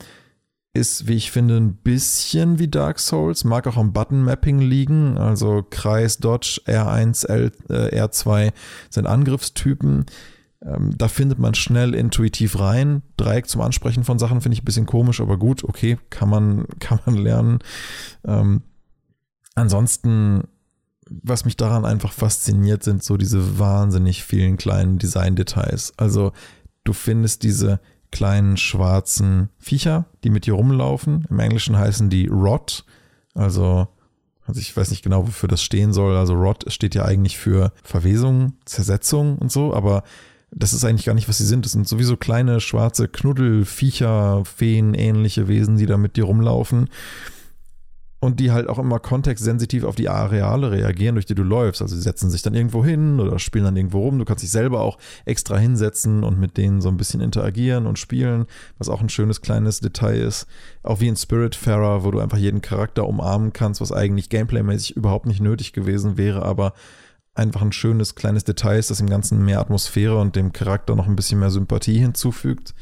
ist, wie ich finde, ein bisschen wie Dark Souls, mag auch am Button-Mapping liegen, also Kreis, Dodge, R1, L, äh, R2 sind Angriffstypen. Ähm, da findet man schnell intuitiv rein. Dreieck zum Ansprechen von Sachen finde ich ein bisschen komisch, aber gut, okay, kann man, kann man lernen. Ähm, ansonsten, was mich daran einfach fasziniert, sind so diese wahnsinnig vielen kleinen Design-Details. Also du findest diese kleinen schwarzen Viecher, die mit dir rumlaufen. Im Englischen heißen die Rot. Also, also ich weiß nicht genau, wofür das stehen soll. Also Rot steht ja eigentlich für Verwesung, Zersetzung und so, aber das ist eigentlich gar nicht, was sie sind. Das sind sowieso kleine schwarze Knuddelviecher, Feen, ähnliche Wesen, die da mit dir rumlaufen und die halt auch immer kontextsensitiv auf die Areale reagieren, durch die du läufst. Also sie setzen sich dann irgendwo hin oder spielen dann irgendwo rum. Du kannst dich selber auch extra hinsetzen und mit denen so ein bisschen interagieren und spielen, was auch ein schönes kleines Detail ist. Auch wie in Spiritfarer, wo du einfach jeden Charakter umarmen kannst, was eigentlich gameplaymäßig überhaupt nicht nötig gewesen wäre, aber einfach ein schönes kleines Detail ist, das dem Ganzen mehr Atmosphäre und dem Charakter noch ein bisschen mehr Sympathie hinzufügt.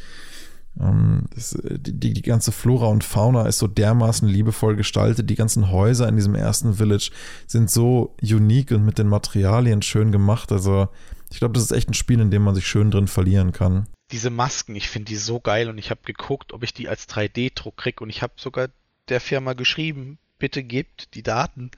Ähm, das, äh, die, die ganze Flora und Fauna ist so dermaßen liebevoll gestaltet. Die ganzen Häuser in diesem ersten Village sind so unique und mit den Materialien schön gemacht. Also ich glaube, das ist echt ein Spiel, in dem man sich schön drin verlieren kann. Diese Masken, ich finde die so geil und ich habe geguckt, ob ich die als 3D-Druck kriege und ich habe sogar der Firma geschrieben, bitte gebt die Daten.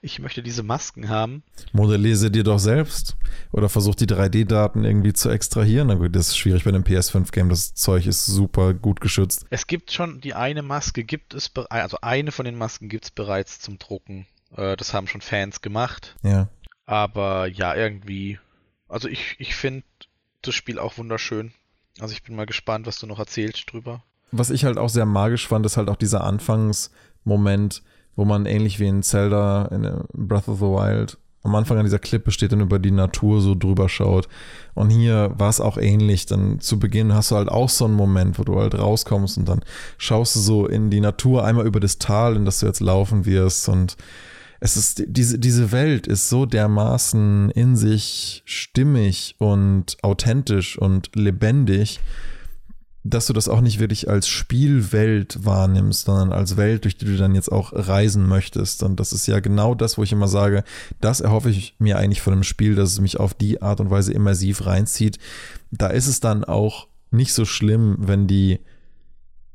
Ich möchte diese Masken haben. Modelliere sie dir doch selbst. Oder versuch die 3D-Daten irgendwie zu extrahieren. Na gut, das ist schwierig bei einem PS5-Game. Das Zeug ist super gut geschützt. Es gibt schon die eine Maske, gibt es, also eine von den Masken gibt es bereits zum Drucken. Äh, das haben schon Fans gemacht. Ja. Aber ja, irgendwie. Also ich, ich finde das Spiel auch wunderschön. Also ich bin mal gespannt, was du noch erzählst drüber. Was ich halt auch sehr magisch fand, ist halt auch dieser Anfangsmoment, wo man ähnlich wie in Zelda, in äh, Breath of the Wild, am Anfang an dieser Klippe steht und über die Natur so drüber schaut. Und hier war es auch ähnlich. Dann zu Beginn hast du halt auch so einen Moment, wo du halt rauskommst und dann schaust du so in die Natur einmal über das Tal, in das du jetzt laufen wirst. Und es ist, diese, diese Welt ist so dermaßen in sich stimmig und authentisch und lebendig dass du das auch nicht wirklich als Spielwelt wahrnimmst, sondern als Welt, durch die du dann jetzt auch reisen möchtest. Und das ist ja genau das, wo ich immer sage, das erhoffe ich mir eigentlich von einem Spiel, dass es mich auf die Art und Weise immersiv reinzieht. Da ist es dann auch nicht so schlimm, wenn die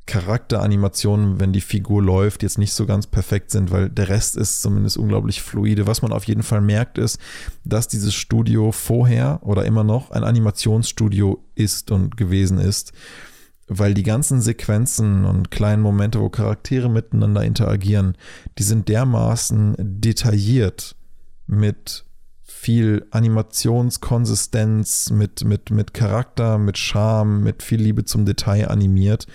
Charakteranimationen, wenn die Figur läuft, jetzt nicht so ganz perfekt sind, weil der Rest ist zumindest unglaublich fluide. Was man auf jeden Fall merkt, ist, dass dieses Studio vorher oder immer noch ein Animationsstudio ist und gewesen ist weil die ganzen Sequenzen und kleinen Momente, wo Charaktere miteinander interagieren, die sind dermaßen detailliert mit viel Animationskonsistenz, mit, mit, mit Charakter, mit Charme, mit viel Liebe zum Detail animiert.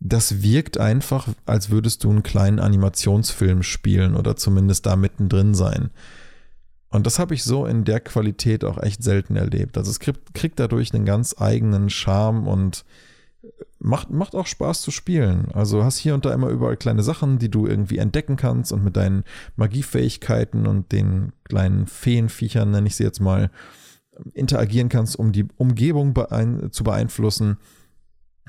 Das wirkt einfach, als würdest du einen kleinen Animationsfilm spielen oder zumindest da mittendrin sein. Und das habe ich so in der Qualität auch echt selten erlebt. Also es kriegt, kriegt dadurch einen ganz eigenen Charme und macht, macht auch Spaß zu spielen. Also hast hier und da immer überall kleine Sachen, die du irgendwie entdecken kannst und mit deinen Magiefähigkeiten und den kleinen Feenviechern, nenne ich sie jetzt mal, interagieren kannst, um die Umgebung beein zu beeinflussen.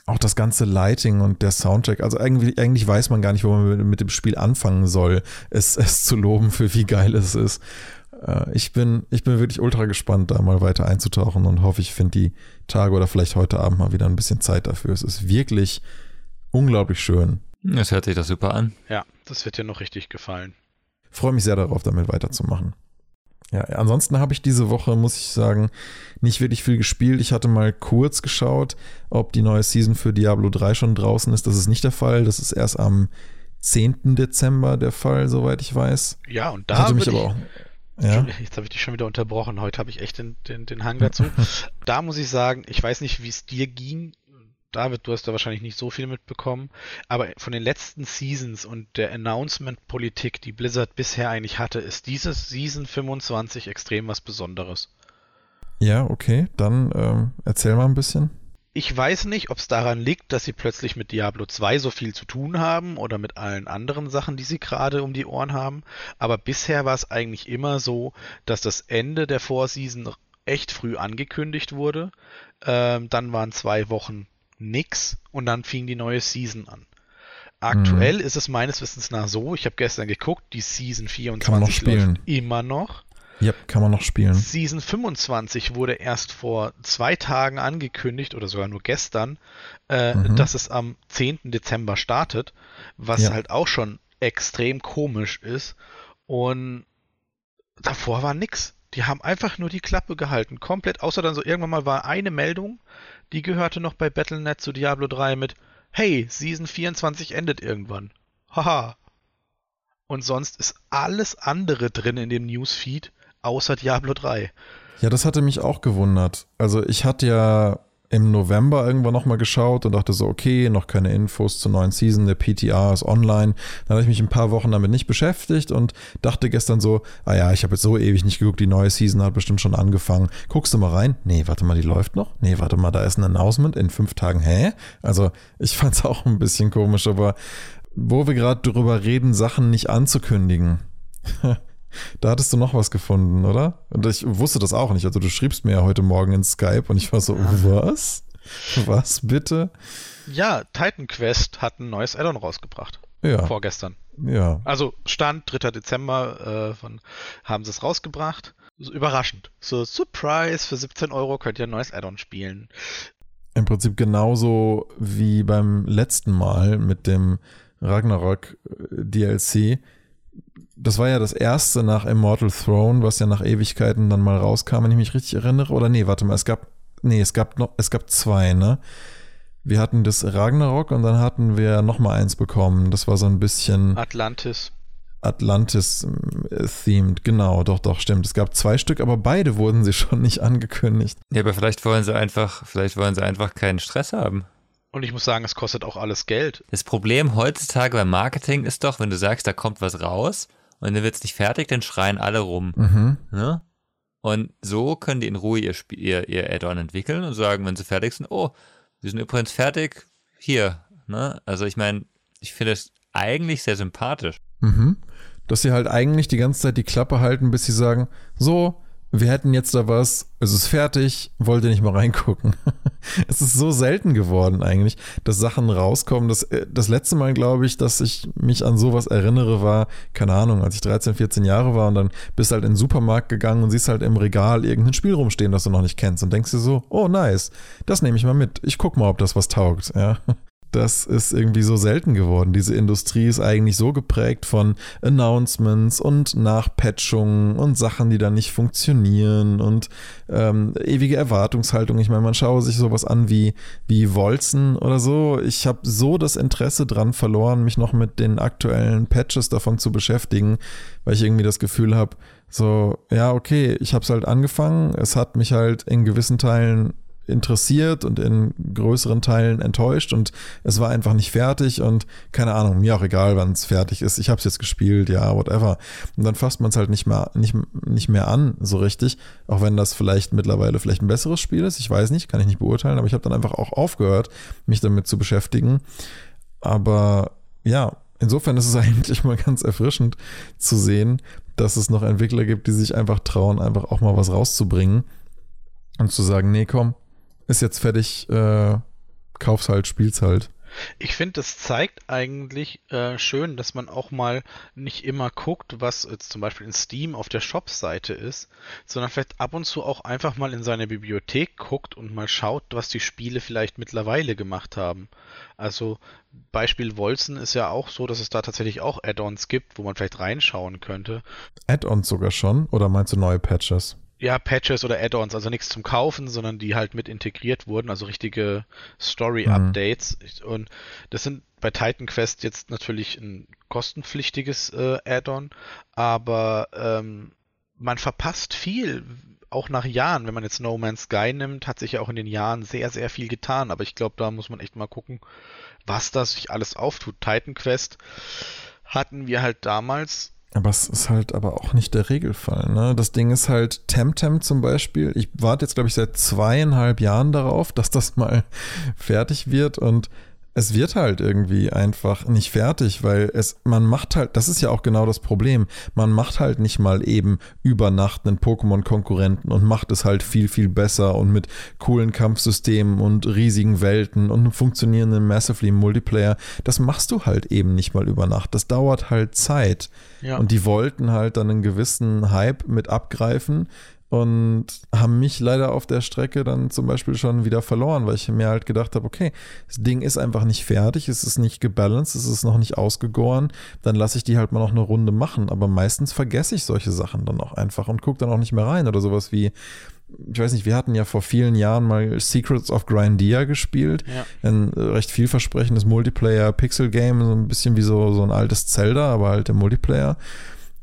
Auch das ganze Lighting und der Soundtrack. Also eigentlich, eigentlich weiß man gar nicht, wo man mit dem Spiel anfangen soll, es, es zu loben, für wie geil es ist. Äh, ich bin, ich bin wirklich ultra gespannt, da mal weiter einzutauchen und hoffe, ich finde die Tage oder vielleicht heute Abend mal wieder ein bisschen Zeit dafür. Es ist wirklich unglaublich schön. Es hört sich das super an. Ja, das wird dir noch richtig gefallen. Freue mich sehr darauf, damit weiterzumachen. Ja, ansonsten habe ich diese Woche, muss ich sagen, nicht wirklich viel gespielt. Ich hatte mal kurz geschaut, ob die neue Season für Diablo 3 schon draußen ist. Das ist nicht der Fall. Das ist erst am 10. Dezember der Fall, soweit ich weiß. Ja, und da hatte mich aber auch ja. Jetzt habe ich dich schon wieder unterbrochen. Heute habe ich echt den, den, den Hang dazu. da muss ich sagen, ich weiß nicht, wie es dir ging. David, du hast da wahrscheinlich nicht so viel mitbekommen, aber von den letzten Seasons und der Announcement-Politik, die Blizzard bisher eigentlich hatte, ist dieses Season 25 extrem was Besonderes. Ja, okay, dann ähm, erzähl mal ein bisschen. Ich weiß nicht, ob es daran liegt, dass sie plötzlich mit Diablo 2 so viel zu tun haben oder mit allen anderen Sachen, die sie gerade um die Ohren haben, aber bisher war es eigentlich immer so, dass das Ende der Vorseason echt früh angekündigt wurde. Ähm, dann waren zwei Wochen nix und dann fing die neue Season an. Aktuell mhm. ist es meines Wissens nach so, ich habe gestern geguckt, die Season 24 läuft immer noch. Ja, kann man noch spielen. Season 25 wurde erst vor zwei Tagen angekündigt oder sogar nur gestern, äh, mhm. dass es am 10. Dezember startet, was ja. halt auch schon extrem komisch ist. Und davor war nix. Die haben einfach nur die Klappe gehalten, komplett, außer dann so irgendwann mal war eine Meldung, die gehörte noch bei Battle.net zu Diablo 3 mit Hey, Season 24 endet irgendwann. Haha. Und sonst ist alles andere drin in dem Newsfeed, außer Diablo 3. Ja, das hatte mich auch gewundert. Also ich hatte ja im November irgendwann nochmal geschaut und dachte so, okay, noch keine Infos zur neuen Season, der PTA ist online. Dann habe ich mich ein paar Wochen damit nicht beschäftigt und dachte gestern so, ah ja, ich habe jetzt so ewig nicht geguckt, die neue Season hat bestimmt schon angefangen. Guckst du mal rein? Nee, warte mal, die läuft noch? Nee, warte mal, da ist ein Announcement in fünf Tagen. Hä? Also ich fand es auch ein bisschen komisch, aber wo wir gerade drüber reden, Sachen nicht anzukündigen. Da hattest du noch was gefunden, oder? Und ich wusste das auch nicht. Also du schriebst mir ja heute Morgen in Skype und ich war so, was? Was bitte? Ja, Titan Quest hat ein neues Addon rausgebracht. Ja. Vorgestern. Ja. Also Stand 3. Dezember äh, von, haben sie es rausgebracht. So, überraschend. So, Surprise, für 17 Euro könnt ihr ein neues Addon spielen. Im Prinzip genauso wie beim letzten Mal mit dem Ragnarok äh, DLC das war ja das erste nach Immortal Throne, was ja nach Ewigkeiten dann mal rauskam, wenn ich mich richtig erinnere. Oder nee, warte mal, es gab, nee, es gab noch, es gab zwei, ne? Wir hatten das Ragnarok und dann hatten wir noch mal eins bekommen. Das war so ein bisschen Atlantis. Atlantis-themed, genau, doch, doch, stimmt. Es gab zwei Stück, aber beide wurden sie schon nicht angekündigt. Ja, aber vielleicht wollen sie einfach, vielleicht wollen sie einfach keinen Stress haben. Und ich muss sagen, es kostet auch alles Geld. Das Problem heutzutage beim Marketing ist doch, wenn du sagst, da kommt was raus und dann wird es nicht fertig, dann schreien alle rum. Mhm. Ne? Und so können die in Ruhe ihr, ihr, ihr Add-on entwickeln und sagen, wenn sie fertig sind, oh, wir sind übrigens fertig, hier. Ne? Also ich meine, ich finde es eigentlich sehr sympathisch. Mhm. Dass sie halt eigentlich die ganze Zeit die Klappe halten, bis sie sagen, so, wir hätten jetzt da was, es ist fertig, wollt ihr nicht mal reingucken. es ist so selten geworden eigentlich, dass Sachen rauskommen. Das, äh, das letzte Mal, glaube ich, dass ich mich an sowas erinnere, war, keine Ahnung, als ich 13, 14 Jahre war und dann bist halt in den Supermarkt gegangen und siehst halt im Regal irgendein Spiel rumstehen, das du noch nicht kennst und denkst dir so, oh nice, das nehme ich mal mit. Ich guck mal, ob das was taugt. Ja das ist irgendwie so selten geworden. Diese Industrie ist eigentlich so geprägt von Announcements und Nachpatchungen und Sachen, die dann nicht funktionieren und ähm, ewige Erwartungshaltung. Ich meine, man schaue sich sowas an wie, wie Wolzen oder so. Ich habe so das Interesse dran verloren, mich noch mit den aktuellen Patches davon zu beschäftigen, weil ich irgendwie das Gefühl habe, so, ja, okay, ich habe es halt angefangen. Es hat mich halt in gewissen Teilen interessiert und in größeren Teilen enttäuscht und es war einfach nicht fertig und keine Ahnung, mir auch egal, wann es fertig ist. Ich habe es jetzt gespielt, ja, whatever. Und dann fasst man es halt nicht mehr, nicht, nicht mehr an, so richtig, auch wenn das vielleicht mittlerweile vielleicht ein besseres Spiel ist. Ich weiß nicht, kann ich nicht beurteilen, aber ich habe dann einfach auch aufgehört, mich damit zu beschäftigen. Aber ja, insofern ist es eigentlich mal ganz erfrischend zu sehen, dass es noch Entwickler gibt, die sich einfach trauen, einfach auch mal was rauszubringen und zu sagen, nee, komm, ist jetzt fertig, äh, kauf's halt, spiel's halt. Ich finde, das zeigt eigentlich äh, schön, dass man auch mal nicht immer guckt, was jetzt zum Beispiel in Steam auf der Shop-Seite ist, sondern vielleicht ab und zu auch einfach mal in seine Bibliothek guckt und mal schaut, was die Spiele vielleicht mittlerweile gemacht haben. Also Beispiel Wolzen ist ja auch so, dass es da tatsächlich auch Add-ons gibt, wo man vielleicht reinschauen könnte. Add-ons sogar schon? Oder meinst du neue Patches? Ja, Patches oder Add-ons, also nichts zum Kaufen, sondern die halt mit integriert wurden, also richtige Story-Updates. Mhm. Und das sind bei Titan Quest jetzt natürlich ein kostenpflichtiges äh, Add-on, aber ähm, man verpasst viel. auch nach Jahren, wenn man jetzt No Man's Sky nimmt, hat sich ja auch in den Jahren sehr, sehr viel getan. Aber ich glaube, da muss man echt mal gucken, was da sich alles auftut. Titan Quest hatten wir halt damals aber es ist halt aber auch nicht der Regelfall. Ne? Das Ding ist halt Temtem zum Beispiel. Ich warte jetzt, glaube ich, seit zweieinhalb Jahren darauf, dass das mal fertig wird und es wird halt irgendwie einfach nicht fertig, weil es, man macht halt, das ist ja auch genau das Problem, man macht halt nicht mal eben über Nacht einen Pokémon-Konkurrenten und macht es halt viel, viel besser und mit coolen Kampfsystemen und riesigen Welten und einem funktionierenden Massively Multiplayer. Das machst du halt eben nicht mal über Nacht. Das dauert halt Zeit. Ja. Und die wollten halt dann einen gewissen Hype mit abgreifen, und haben mich leider auf der Strecke dann zum Beispiel schon wieder verloren, weil ich mir halt gedacht habe, okay, das Ding ist einfach nicht fertig, es ist nicht gebalanced, es ist noch nicht ausgegoren, dann lasse ich die halt mal noch eine Runde machen. Aber meistens vergesse ich solche Sachen dann auch einfach und gucke dann auch nicht mehr rein oder sowas wie ich weiß nicht, wir hatten ja vor vielen Jahren mal Secrets of Grindia gespielt. Ja. Ein recht vielversprechendes Multiplayer-Pixel-Game, so ein bisschen wie so, so ein altes Zelda, aber halt im Multiplayer.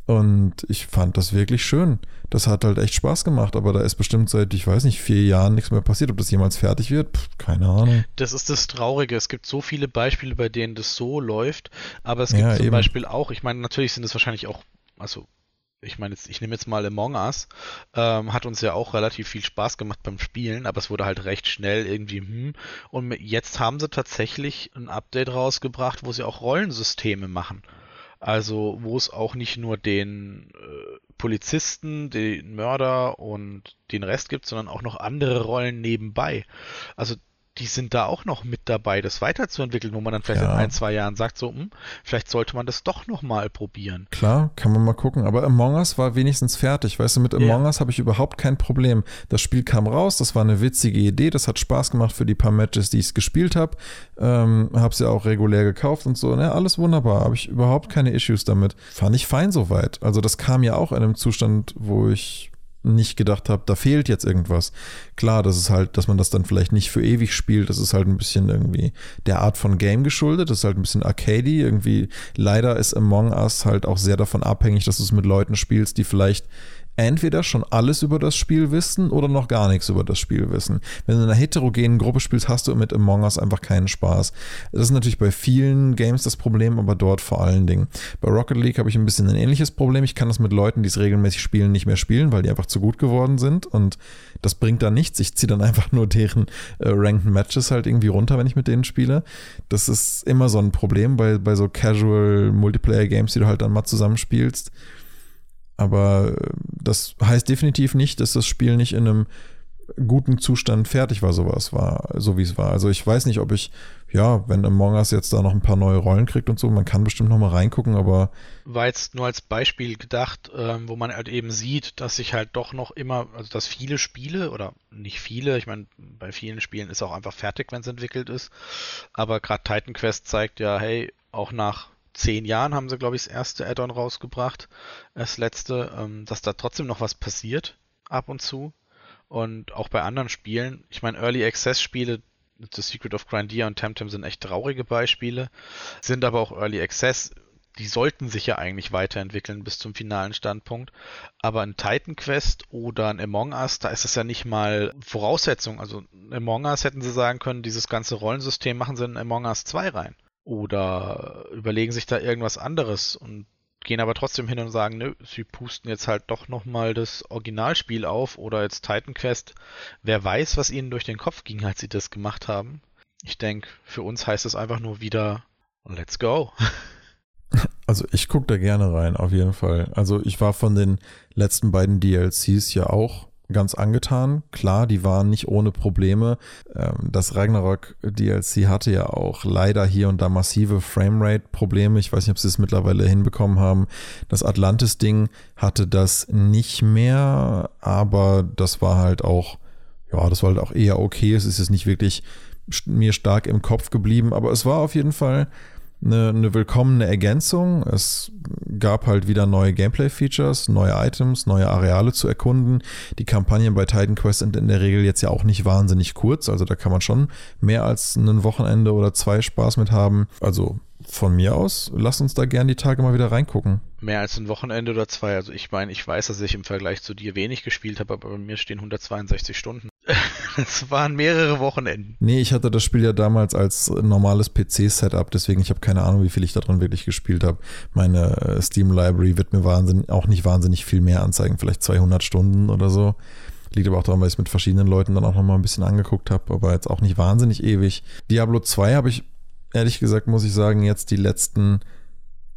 Und ich fand das wirklich schön. Das hat halt echt Spaß gemacht, aber da ist bestimmt seit, ich weiß nicht, vier Jahren nichts mehr passiert. Ob das jemals fertig wird, Pff, keine Ahnung. Das ist das Traurige. Es gibt so viele Beispiele, bei denen das so läuft, aber es gibt ja, zum eben. Beispiel auch, ich meine, natürlich sind es wahrscheinlich auch, also ich meine, ich nehme jetzt mal Among Us, ähm, hat uns ja auch relativ viel Spaß gemacht beim Spielen, aber es wurde halt recht schnell irgendwie, hm. Und jetzt haben sie tatsächlich ein Update rausgebracht, wo sie auch Rollensysteme machen. Also wo es auch nicht nur den äh, Polizisten, den Mörder und den Rest gibt, sondern auch noch andere Rollen nebenbei. Also die sind da auch noch mit dabei, das weiterzuentwickeln, wo man dann vielleicht ja. in ein, zwei Jahren sagt, so, hm, vielleicht sollte man das doch nochmal probieren. Klar, kann man mal gucken. Aber Among Us war wenigstens fertig. Weißt du, mit Among Us habe ich überhaupt kein Problem. Das Spiel kam raus, das war eine witzige Idee, das hat Spaß gemacht für die paar Matches, die ich gespielt habe. Ähm, habe es ja auch regulär gekauft und so. Ne, alles wunderbar. Habe ich überhaupt keine Issues damit. Fand ich fein soweit. Also das kam ja auch in einem Zustand, wo ich nicht gedacht habe, da fehlt jetzt irgendwas. Klar, das ist halt, dass man das dann vielleicht nicht für ewig spielt, das ist halt ein bisschen irgendwie der Art von Game geschuldet, das ist halt ein bisschen arcadey, irgendwie leider ist Among Us halt auch sehr davon abhängig, dass du es mit Leuten spielst, die vielleicht entweder schon alles über das Spiel wissen oder noch gar nichts über das Spiel wissen. Wenn du in einer heterogenen Gruppe spielst, hast du mit Among Us einfach keinen Spaß. Das ist natürlich bei vielen Games das Problem, aber dort vor allen Dingen. Bei Rocket League habe ich ein bisschen ein ähnliches Problem. Ich kann das mit Leuten, die es regelmäßig spielen, nicht mehr spielen, weil die einfach zu gut geworden sind und das bringt da nichts. Ich ziehe dann einfach nur deren äh, Ranked Matches halt irgendwie runter, wenn ich mit denen spiele. Das ist immer so ein Problem bei, bei so Casual Multiplayer Games, die du halt dann mal zusammenspielst. Aber äh, das heißt definitiv nicht, dass das Spiel nicht in einem guten Zustand fertig war, sowas war, so wie es war. Also ich weiß nicht, ob ich, ja, wenn Among Us jetzt da noch ein paar neue Rollen kriegt und so, man kann bestimmt noch mal reingucken, aber. War jetzt nur als Beispiel gedacht, ähm, wo man halt eben sieht, dass sich halt doch noch immer, also dass viele Spiele oder nicht viele, ich meine, bei vielen Spielen ist auch einfach fertig, wenn es entwickelt ist, aber gerade Titan Quest zeigt ja, hey, auch nach zehn Jahren haben sie, glaube ich, das erste Add-on rausgebracht, das letzte, ähm, dass da trotzdem noch was passiert, ab und zu. Und auch bei anderen Spielen, ich meine, Early Access Spiele, The Secret of Grandia und Temtem sind echt traurige Beispiele, sind aber auch Early Access, die sollten sich ja eigentlich weiterentwickeln bis zum finalen Standpunkt. Aber ein Titan Quest oder ein Among Us, da ist es ja nicht mal Voraussetzung. Also Among Us hätten sie sagen können, dieses ganze Rollensystem machen sie in Among Us 2 rein oder überlegen sich da irgendwas anderes und gehen aber trotzdem hin und sagen, nö, sie pusten jetzt halt doch nochmal das Originalspiel auf oder jetzt Titan Quest. Wer weiß, was ihnen durch den Kopf ging, als sie das gemacht haben. Ich denke, für uns heißt es einfach nur wieder, let's go. Also ich gucke da gerne rein, auf jeden Fall. Also ich war von den letzten beiden DLCs ja auch ganz angetan. Klar, die waren nicht ohne Probleme. Ähm, das Ragnarok DLC hatte ja auch leider hier und da massive Framerate-Probleme. Ich weiß nicht, ob sie es mittlerweile hinbekommen haben. Das Atlantis-Ding hatte das nicht mehr, aber das war halt auch, ja, das war halt auch eher okay. Es ist jetzt nicht wirklich mir stark im Kopf geblieben, aber es war auf jeden Fall eine, eine willkommene Ergänzung. Es gab halt wieder neue Gameplay-Features, neue Items, neue Areale zu erkunden. Die Kampagnen bei Titan Quest sind in der Regel jetzt ja auch nicht wahnsinnig kurz, also da kann man schon mehr als ein Wochenende oder zwei Spaß mit haben. Also von mir aus, lass uns da gern die Tage mal wieder reingucken. Mehr als ein Wochenende oder zwei. Also ich meine, ich weiß, dass ich im Vergleich zu dir wenig gespielt habe, aber bei mir stehen 162 Stunden. Es waren mehrere Wochenenden. Nee, ich hatte das Spiel ja damals als normales PC-Setup, deswegen ich habe keine Ahnung, wie viel ich daran wirklich gespielt habe. Meine äh, Steam-Library wird mir wahnsinnig, auch nicht wahnsinnig viel mehr anzeigen, vielleicht 200 Stunden oder so. Liegt aber auch daran, weil ich es mit verschiedenen Leuten dann auch nochmal ein bisschen angeguckt habe, aber jetzt auch nicht wahnsinnig ewig. Diablo 2 habe ich, ehrlich gesagt, muss ich sagen, jetzt die letzten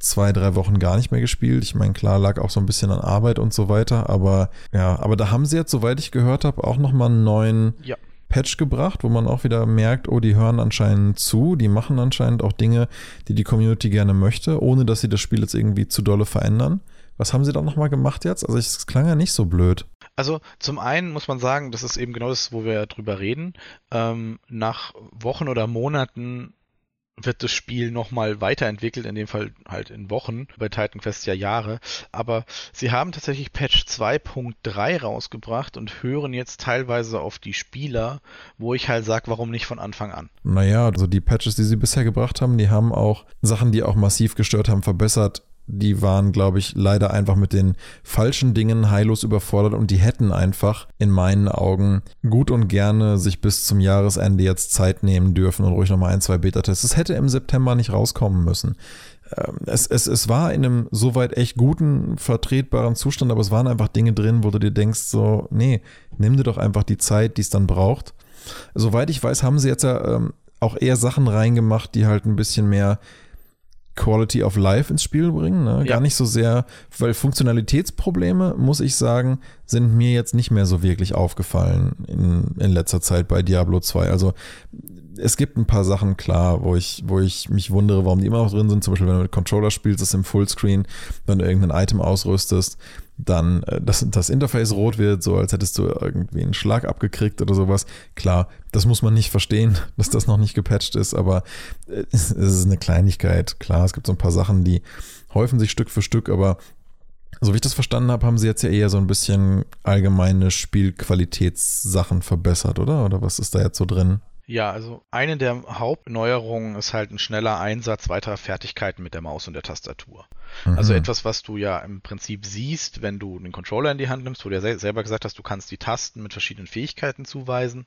zwei, drei Wochen gar nicht mehr gespielt. Ich meine, klar lag auch so ein bisschen an Arbeit und so weiter, aber ja, aber da haben sie jetzt, soweit ich gehört habe, auch nochmal einen neuen ja. Patch gebracht, wo man auch wieder merkt, oh, die hören anscheinend zu, die machen anscheinend auch Dinge, die die Community gerne möchte, ohne dass sie das Spiel jetzt irgendwie zu dolle verändern. Was haben sie da nochmal gemacht jetzt? Also es klang ja nicht so blöd. Also zum einen muss man sagen, das ist eben genau das, wo wir drüber reden. Ähm, nach Wochen oder Monaten wird das Spiel nochmal weiterentwickelt, in dem Fall halt in Wochen, bei Titan Quest ja Jahre. Aber sie haben tatsächlich Patch 2.3 rausgebracht und hören jetzt teilweise auf die Spieler, wo ich halt sage, warum nicht von Anfang an. Naja, also die Patches, die sie bisher gebracht haben, die haben auch Sachen, die auch massiv gestört haben, verbessert die waren, glaube ich, leider einfach mit den falschen Dingen heillos überfordert und die hätten einfach in meinen Augen gut und gerne sich bis zum Jahresende jetzt Zeit nehmen dürfen und ruhig nochmal ein, zwei Beta-Tests. Es hätte im September nicht rauskommen müssen. Ähm, es, es, es war in einem soweit echt guten, vertretbaren Zustand, aber es waren einfach Dinge drin, wo du dir denkst, so, nee, nimm dir doch einfach die Zeit, die es dann braucht. Soweit ich weiß, haben sie jetzt ja ähm, auch eher Sachen reingemacht, die halt ein bisschen mehr Quality of Life ins Spiel bringen. Ne? Ja. Gar nicht so sehr, weil Funktionalitätsprobleme, muss ich sagen, sind mir jetzt nicht mehr so wirklich aufgefallen in, in letzter Zeit bei Diablo 2. Also es gibt ein paar Sachen, klar, wo ich, wo ich mich wundere, warum die immer noch drin sind. Zum Beispiel, wenn du mit Controller spielst, ist im Fullscreen, wenn du irgendein Item ausrüstest, dann äh, das, das Interface rot wird, so als hättest du irgendwie einen Schlag abgekriegt oder sowas. Klar, das muss man nicht verstehen, dass das noch nicht gepatcht ist, aber äh, es ist eine Kleinigkeit. Klar, es gibt so ein paar Sachen, die häufen sich Stück für Stück, aber so wie ich das verstanden habe, haben sie jetzt ja eher so ein bisschen allgemeine Spielqualitätssachen verbessert, oder? Oder was ist da jetzt so drin? Ja, also eine der Hauptneuerungen ist halt ein schneller Einsatz weiterer Fertigkeiten mit der Maus und der Tastatur. Mhm. Also etwas, was du ja im Prinzip siehst, wenn du den Controller in die Hand nimmst, wo du ja selber gesagt hast, du kannst die Tasten mit verschiedenen Fähigkeiten zuweisen.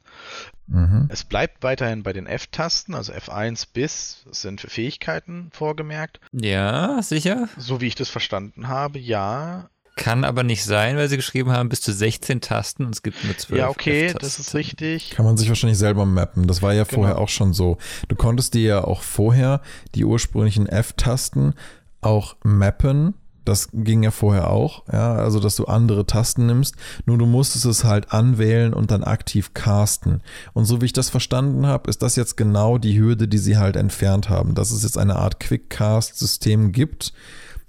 Mhm. Es bleibt weiterhin bei den F-Tasten, also F1 bis sind für Fähigkeiten vorgemerkt. Ja, sicher. So wie ich das verstanden habe, ja. Kann aber nicht sein, weil sie geschrieben haben, bis zu 16 Tasten und es gibt nur 12. Ja, okay, das ist richtig. Kann man sich wahrscheinlich selber mappen. Das war ja genau. vorher auch schon so. Du konntest dir ja auch vorher die ursprünglichen F-Tasten auch mappen. Das ging ja vorher auch, ja, also dass du andere Tasten nimmst, nur du musstest es halt anwählen und dann aktiv casten. Und so wie ich das verstanden habe, ist das jetzt genau die Hürde, die sie halt entfernt haben, dass es jetzt eine Art Quick-Cast-System gibt,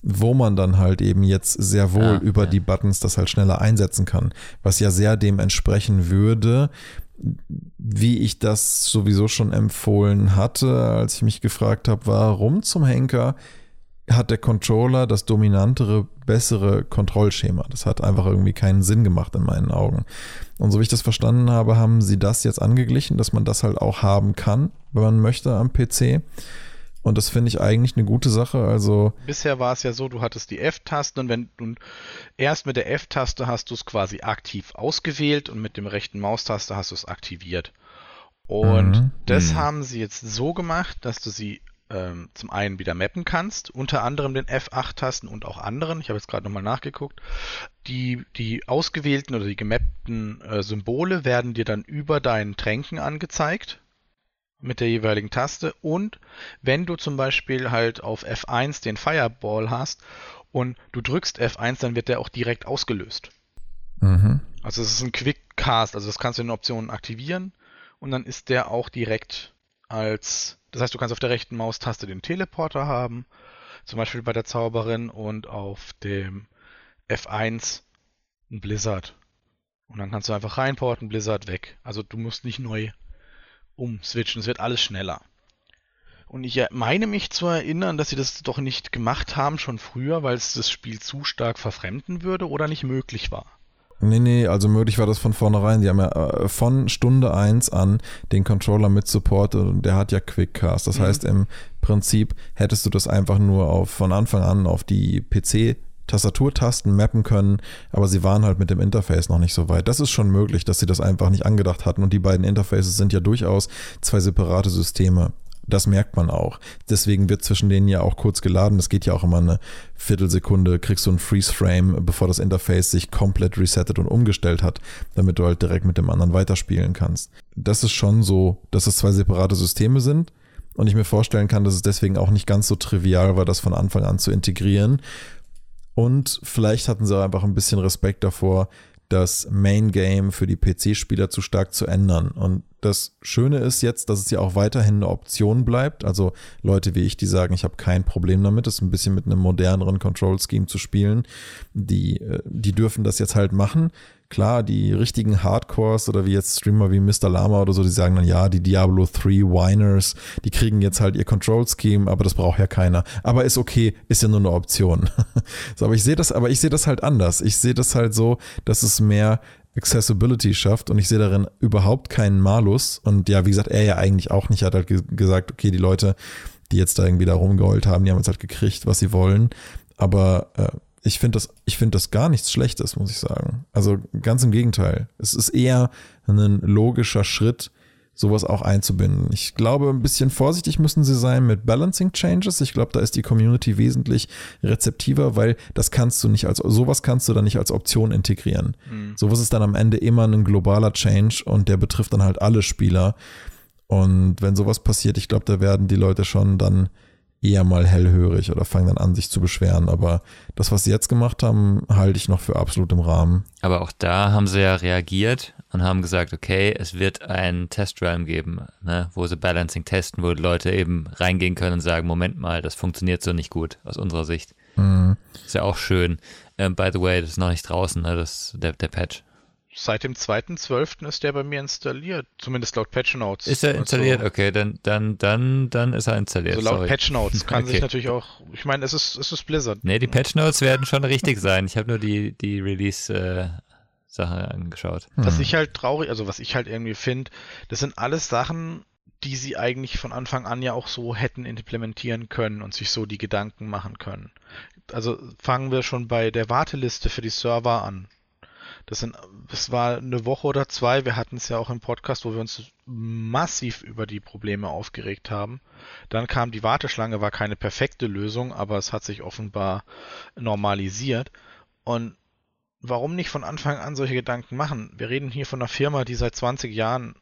wo man dann halt eben jetzt sehr wohl ah, über ja. die Buttons das halt schneller einsetzen kann, was ja sehr dem entsprechen würde, wie ich das sowieso schon empfohlen hatte, als ich mich gefragt habe, warum zum Henker hat der Controller das dominantere, bessere Kontrollschema. Das hat einfach irgendwie keinen Sinn gemacht in meinen Augen. Und so wie ich das verstanden habe, haben sie das jetzt angeglichen, dass man das halt auch haben kann, wenn man möchte am PC. Und das finde ich eigentlich eine gute Sache. Also bisher war es ja so, du hattest die F-Taste und wenn du erst mit der F-Taste hast du es quasi aktiv ausgewählt und mit dem rechten Maustaste hast du es aktiviert. Und mhm. das mhm. haben sie jetzt so gemacht, dass du sie ähm, zum einen wieder mappen kannst, unter anderem den F8-Tasten und auch anderen. Ich habe jetzt gerade nochmal nachgeguckt. Die, die ausgewählten oder die gemappten äh, Symbole werden dir dann über deinen Tränken angezeigt mit der jeweiligen Taste und wenn du zum Beispiel halt auf F1 den Fireball hast und du drückst F1, dann wird der auch direkt ausgelöst. Mhm. Also es ist ein Quick Cast, also das kannst du in den Optionen aktivieren und dann ist der auch direkt als, das heißt du kannst auf der rechten Maustaste den Teleporter haben, zum Beispiel bei der Zauberin und auf dem F1 ein Blizzard. Und dann kannst du einfach reinporten, Blizzard weg. Also du musst nicht neu umswitchen. Es wird alles schneller. Und ich meine mich zu erinnern, dass sie das doch nicht gemacht haben schon früher, weil es das Spiel zu stark verfremden würde oder nicht möglich war. Nee, nee, also möglich war das von vornherein. Die haben ja äh, von Stunde 1 an den Controller mit supportet und der hat ja Quickcast. Das mhm. heißt, im Prinzip hättest du das einfach nur auf, von Anfang an auf die PC Tastaturtasten mappen können, aber sie waren halt mit dem Interface noch nicht so weit. Das ist schon möglich, dass sie das einfach nicht angedacht hatten und die beiden Interfaces sind ja durchaus zwei separate Systeme. Das merkt man auch. Deswegen wird zwischen denen ja auch kurz geladen. Das geht ja auch immer eine Viertelsekunde, kriegst du einen Freeze-Frame, bevor das Interface sich komplett resettet und umgestellt hat, damit du halt direkt mit dem anderen weiterspielen kannst. Das ist schon so, dass es zwei separate Systeme sind. Und ich mir vorstellen kann, dass es deswegen auch nicht ganz so trivial war, das von Anfang an zu integrieren. Und vielleicht hatten sie auch einfach ein bisschen Respekt davor, das Main Game für die PC-Spieler zu stark zu ändern. Und das Schöne ist jetzt, dass es ja auch weiterhin eine Option bleibt. Also Leute wie ich, die sagen, ich habe kein Problem damit, es ein bisschen mit einem moderneren Control-Scheme zu spielen, die, äh, die dürfen das jetzt halt machen. Klar, die richtigen Hardcores oder wie jetzt Streamer wie Mr. Lama oder so, die sagen dann, ja, die Diablo 3 Winers, die kriegen jetzt halt ihr Control Scheme, aber das braucht ja keiner. Aber ist okay, ist ja nur eine Option. so, aber ich sehe das, aber ich sehe das halt anders. Ich sehe das halt so, dass es mehr Accessibility schafft und ich sehe darin überhaupt keinen Malus. Und ja, wie gesagt, er ja eigentlich auch nicht. Er hat halt gesagt, okay, die Leute, die jetzt da irgendwie da rumgeheult haben, die haben jetzt halt gekriegt, was sie wollen. Aber äh, ich finde das, ich finde das gar nichts Schlechtes, muss ich sagen. Also ganz im Gegenteil. Es ist eher ein logischer Schritt, sowas auch einzubinden. Ich glaube, ein bisschen vorsichtig müssen sie sein mit Balancing Changes. Ich glaube, da ist die Community wesentlich rezeptiver, weil das kannst du nicht als, sowas kannst du dann nicht als Option integrieren. Mhm. Sowas ist dann am Ende immer ein globaler Change und der betrifft dann halt alle Spieler. Und wenn sowas passiert, ich glaube, da werden die Leute schon dann eher mal hellhörig oder fangen dann an, sich zu beschweren. Aber das, was sie jetzt gemacht haben, halte ich noch für absolut im Rahmen. Aber auch da haben sie ja reagiert und haben gesagt, okay, es wird ein Test-Realm geben, ne, wo sie Balancing testen, wo Leute eben reingehen können und sagen, Moment mal, das funktioniert so nicht gut aus unserer Sicht. Mhm. Ist ja auch schön. Ähm, by the way, das ist noch nicht draußen, ne, das, der, der Patch seit dem 2.12. ist der bei mir installiert. Zumindest laut Patch Notes. Ist er installiert? Also, okay, dann, dann, dann, dann ist er installiert. Also laut Sorry. Patch Notes kann okay. sich natürlich auch, ich meine, es ist, es ist Blizzard. Nee, die Patch Notes werden schon richtig sein. Ich habe nur die, die Release, äh, Sache angeschaut. Was hm. ich halt traurig, also was ich halt irgendwie finde, das sind alles Sachen, die sie eigentlich von Anfang an ja auch so hätten implementieren können und sich so die Gedanken machen können. Also fangen wir schon bei der Warteliste für die Server an. Das, sind, das war eine Woche oder zwei. Wir hatten es ja auch im Podcast, wo wir uns massiv über die Probleme aufgeregt haben. Dann kam die Warteschlange, war keine perfekte Lösung, aber es hat sich offenbar normalisiert. Und warum nicht von Anfang an solche Gedanken machen? Wir reden hier von einer Firma, die seit 20 Jahren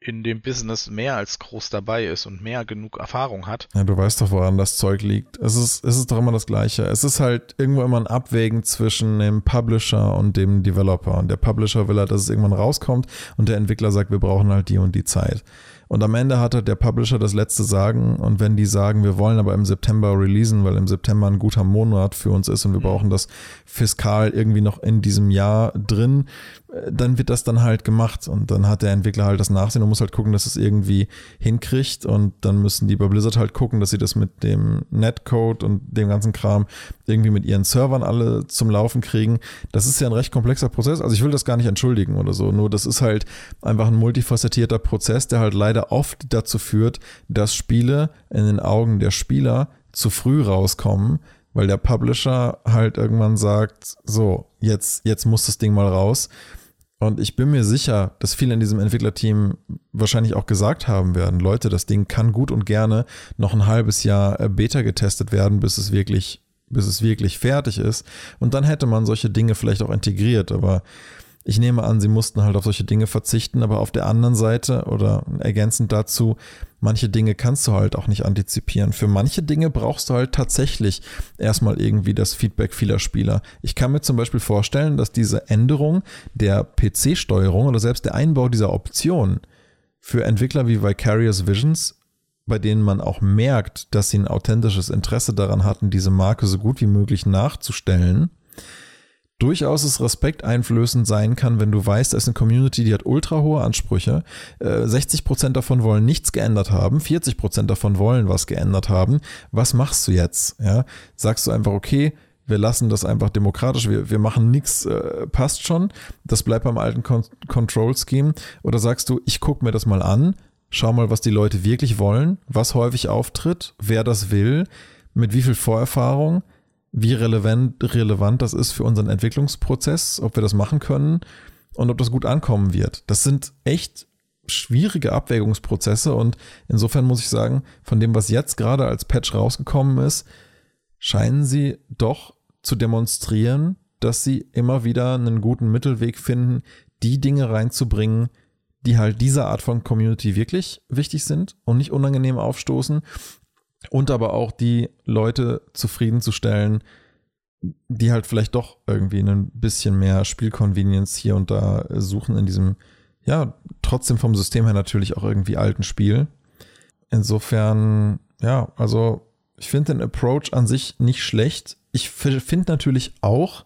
in dem Business mehr als groß dabei ist und mehr genug Erfahrung hat. Ja, du weißt doch, woran das Zeug liegt. Es ist, es ist doch immer das Gleiche. Es ist halt irgendwo immer ein Abwägen zwischen dem Publisher und dem Developer. Und der Publisher will halt, dass es irgendwann rauskommt und der Entwickler sagt, wir brauchen halt die und die Zeit. Und am Ende hat halt der Publisher das letzte Sagen. Und wenn die sagen, wir wollen aber im September releasen, weil im September ein guter Monat für uns ist und wir mhm. brauchen das fiskal irgendwie noch in diesem Jahr drin, dann wird das dann halt gemacht. Und dann hat der Entwickler halt das Nachsehen und muss halt gucken, dass es irgendwie hinkriegt. Und dann müssen die bei Blizzard halt gucken, dass sie das mit dem Netcode und dem ganzen Kram irgendwie mit ihren Servern alle zum Laufen kriegen. Das ist ja ein recht komplexer Prozess. Also ich will das gar nicht entschuldigen oder so. Nur das ist halt einfach ein multifacettierter Prozess, der halt leider leider oft dazu führt, dass Spiele in den Augen der Spieler zu früh rauskommen, weil der Publisher halt irgendwann sagt, so, jetzt, jetzt muss das Ding mal raus. Und ich bin mir sicher, dass viele in diesem Entwicklerteam wahrscheinlich auch gesagt haben werden, Leute, das Ding kann gut und gerne noch ein halbes Jahr äh, Beta getestet werden, bis es wirklich, bis es wirklich fertig ist. Und dann hätte man solche Dinge vielleicht auch integriert. Aber ich nehme an, sie mussten halt auf solche Dinge verzichten, aber auf der anderen Seite oder ergänzend dazu, manche Dinge kannst du halt auch nicht antizipieren. Für manche Dinge brauchst du halt tatsächlich erstmal irgendwie das Feedback vieler Spieler. Ich kann mir zum Beispiel vorstellen, dass diese Änderung der PC-Steuerung oder selbst der Einbau dieser Option für Entwickler wie Vicarious Visions bei denen man auch merkt, dass sie ein authentisches Interesse daran hatten, diese Marke so gut wie möglich nachzustellen, durchaus es respekteinflößend sein kann, wenn du weißt, da ist eine Community, die hat ultra hohe Ansprüche. Äh, 60% davon wollen nichts geändert haben, 40% davon wollen was geändert haben. Was machst du jetzt? Ja? Sagst du einfach, okay, wir lassen das einfach demokratisch, wir, wir machen nichts, äh, passt schon, das bleibt beim alten Con Control Scheme. Oder sagst du, ich gucke mir das mal an, schau mal, was die Leute wirklich wollen, was häufig auftritt, wer das will, mit wie viel Vorerfahrung wie relevant, relevant das ist für unseren Entwicklungsprozess, ob wir das machen können und ob das gut ankommen wird. Das sind echt schwierige Abwägungsprozesse und insofern muss ich sagen, von dem, was jetzt gerade als Patch rausgekommen ist, scheinen sie doch zu demonstrieren, dass sie immer wieder einen guten Mittelweg finden, die Dinge reinzubringen, die halt dieser Art von Community wirklich wichtig sind und nicht unangenehm aufstoßen und aber auch die Leute zufriedenzustellen, die halt vielleicht doch irgendwie ein bisschen mehr Spielconvenience hier und da suchen in diesem, ja, trotzdem vom System her natürlich auch irgendwie alten Spiel. Insofern, ja, also ich finde den Approach an sich nicht schlecht. Ich finde natürlich auch,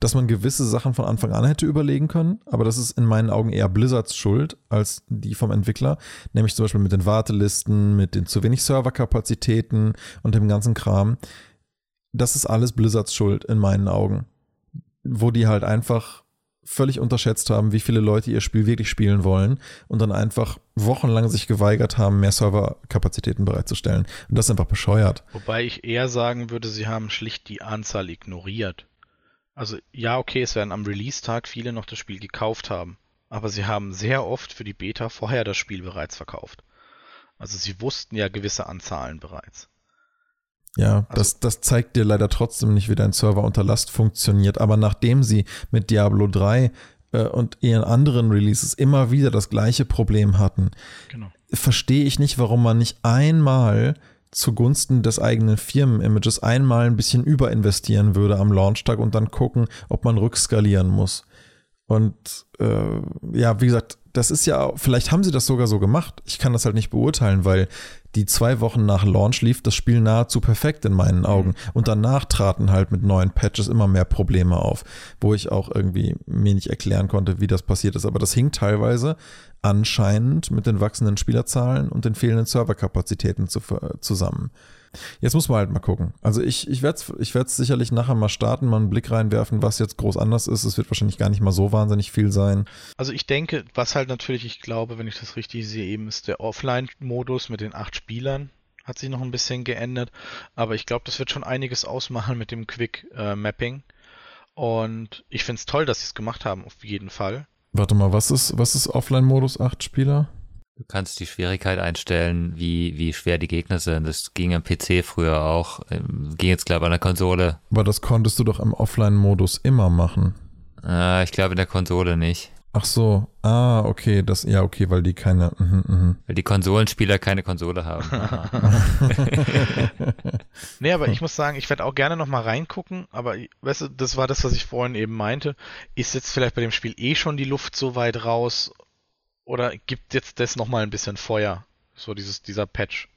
dass man gewisse Sachen von Anfang an hätte überlegen können, aber das ist in meinen Augen eher Blizzards Schuld als die vom Entwickler, nämlich zum Beispiel mit den Wartelisten, mit den zu wenig Serverkapazitäten und dem ganzen Kram. Das ist alles Blizzards Schuld in meinen Augen, wo die halt einfach völlig unterschätzt haben, wie viele Leute ihr Spiel wirklich spielen wollen und dann einfach wochenlang sich geweigert haben, mehr Serverkapazitäten bereitzustellen. Und das ist einfach bescheuert. Wobei ich eher sagen würde, sie haben schlicht die Anzahl ignoriert. Also ja, okay, es werden am Release-Tag viele noch das Spiel gekauft haben, aber sie haben sehr oft für die Beta vorher das Spiel bereits verkauft. Also sie wussten ja gewisse Anzahlen bereits. Ja, also, das, das zeigt dir leider trotzdem nicht, wie dein Server unter Last funktioniert. Aber nachdem sie mit Diablo 3 äh, und ihren anderen Releases immer wieder das gleiche Problem hatten, genau. verstehe ich nicht, warum man nicht einmal zugunsten des eigenen Firmenimages einmal ein bisschen überinvestieren würde am Launchtag und dann gucken, ob man rückskalieren muss. Und äh, ja, wie gesagt, das ist ja, vielleicht haben sie das sogar so gemacht. Ich kann das halt nicht beurteilen, weil die zwei Wochen nach Launch lief das Spiel nahezu perfekt in meinen Augen. Und danach traten halt mit neuen Patches immer mehr Probleme auf, wo ich auch irgendwie mir nicht erklären konnte, wie das passiert ist. Aber das hing teilweise anscheinend mit den wachsenden Spielerzahlen und den fehlenden Serverkapazitäten zu, zusammen. Jetzt muss man halt mal gucken. Also ich, ich werde es ich sicherlich nachher mal starten, mal einen Blick reinwerfen, was jetzt groß anders ist. Es wird wahrscheinlich gar nicht mal so wahnsinnig viel sein. Also ich denke, was halt natürlich, ich glaube, wenn ich das richtig sehe, eben ist der Offline-Modus mit den acht Spielern. Hat sich noch ein bisschen geändert. Aber ich glaube, das wird schon einiges ausmachen mit dem Quick-Mapping. Äh, und ich finde es toll, dass sie es gemacht haben, auf jeden Fall. Warte mal, was ist, was ist Offline-Modus 8 Spieler? Du kannst die Schwierigkeit einstellen, wie, wie schwer die Gegner sind. Das ging am PC früher auch. Ähm, ging jetzt, glaube ich, an der Konsole. Aber das konntest du doch im Offline-Modus immer machen. Äh, ich glaube in der Konsole nicht. Ach so, ah, okay, das, ja, okay, weil die keine, mh, mh. Weil die Konsolenspieler keine Konsole haben. nee, aber ich muss sagen, ich werde auch gerne nochmal reingucken, aber weißt du, das war das, was ich vorhin eben meinte. Ist jetzt vielleicht bei dem Spiel eh schon die Luft so weit raus oder gibt jetzt das nochmal ein bisschen Feuer? So dieses, dieser Patch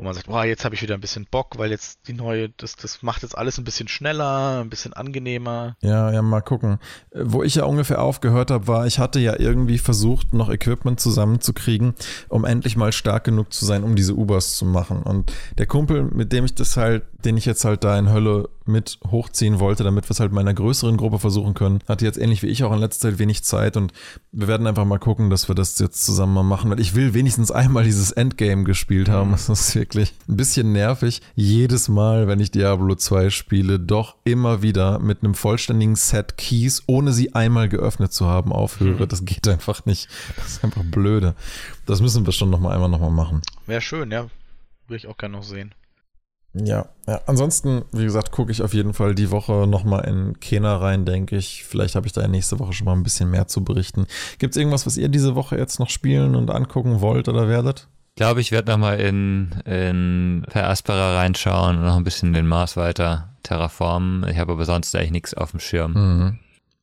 wo man sagt, boah, jetzt habe ich wieder ein bisschen Bock, weil jetzt die neue, das, das macht jetzt alles ein bisschen schneller, ein bisschen angenehmer. Ja, ja, mal gucken. Wo ich ja ungefähr aufgehört habe, war, ich hatte ja irgendwie versucht, noch Equipment zusammenzukriegen, um endlich mal stark genug zu sein, um diese Ubers zu machen. Und der Kumpel, mit dem ich das halt, den ich jetzt halt da in Hölle mit hochziehen wollte, damit wir es halt meiner größeren Gruppe versuchen können, hatte jetzt ähnlich wie ich auch in letzter Zeit wenig Zeit und wir werden einfach mal gucken, dass wir das jetzt zusammen mal machen, weil ich will wenigstens einmal dieses Endgame gespielt haben. Mhm. Das ist wirklich ein bisschen nervig. Jedes Mal, wenn ich Diablo 2 spiele, doch immer wieder mit einem vollständigen Set Keys, ohne sie einmal geöffnet zu haben, aufhöre. Mhm. Das geht einfach nicht. Das ist einfach blöde. Das müssen wir schon noch mal einmal noch mal machen. Wäre schön, ja. Würde ich auch gerne noch sehen. Ja, ja, ansonsten, wie gesagt, gucke ich auf jeden Fall die Woche nochmal in Kena rein, denke ich. Vielleicht habe ich da nächste Woche schon mal ein bisschen mehr zu berichten. Gibt es irgendwas, was ihr diese Woche jetzt noch spielen und angucken wollt oder werdet? glaube, ich werde nochmal in, in Per Aspera reinschauen und noch ein bisschen den Mars weiter terraformen. Ich habe aber sonst eigentlich nichts auf dem Schirm. Mhm.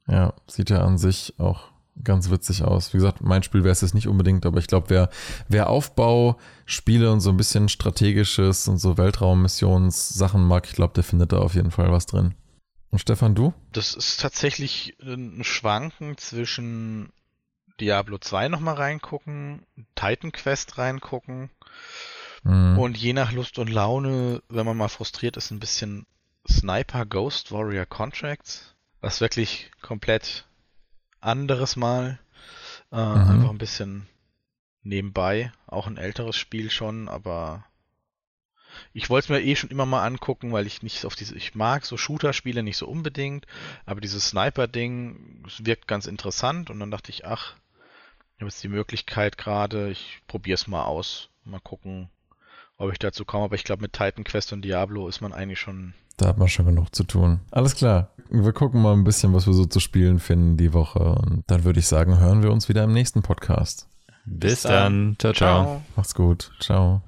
Ja, sieht ja an sich auch ganz witzig aus. Wie gesagt, mein Spiel wäre es jetzt nicht unbedingt, aber ich glaube, wer, wer Aufbauspiele und so ein bisschen strategisches und so Weltraummissionssachen mag, ich glaube, der findet da auf jeden Fall was drin. Und Stefan, du? Das ist tatsächlich ein Schwanken zwischen Diablo 2 nochmal reingucken, Titan Quest reingucken mhm. und je nach Lust und Laune, wenn man mal frustriert ist, ein bisschen Sniper Ghost Warrior Contracts, was wirklich komplett anderes mal, äh, mhm. einfach ein bisschen nebenbei, auch ein älteres Spiel schon, aber ich wollte es mir eh schon immer mal angucken, weil ich nicht auf diese, ich mag so Shooter-Spiele nicht so unbedingt, aber dieses Sniper-Ding wirkt ganz interessant und dann dachte ich, ach, ich habe jetzt die Möglichkeit gerade, ich probiere es mal aus, mal gucken, ob ich dazu komme, aber ich glaube mit Titan Quest und Diablo ist man eigentlich schon da hat man schon genug zu tun. Alles klar. Wir gucken mal ein bisschen, was wir so zu spielen finden die Woche. Und dann würde ich sagen, hören wir uns wieder im nächsten Podcast. Bis dann. Ciao, ciao. Macht's gut. Ciao.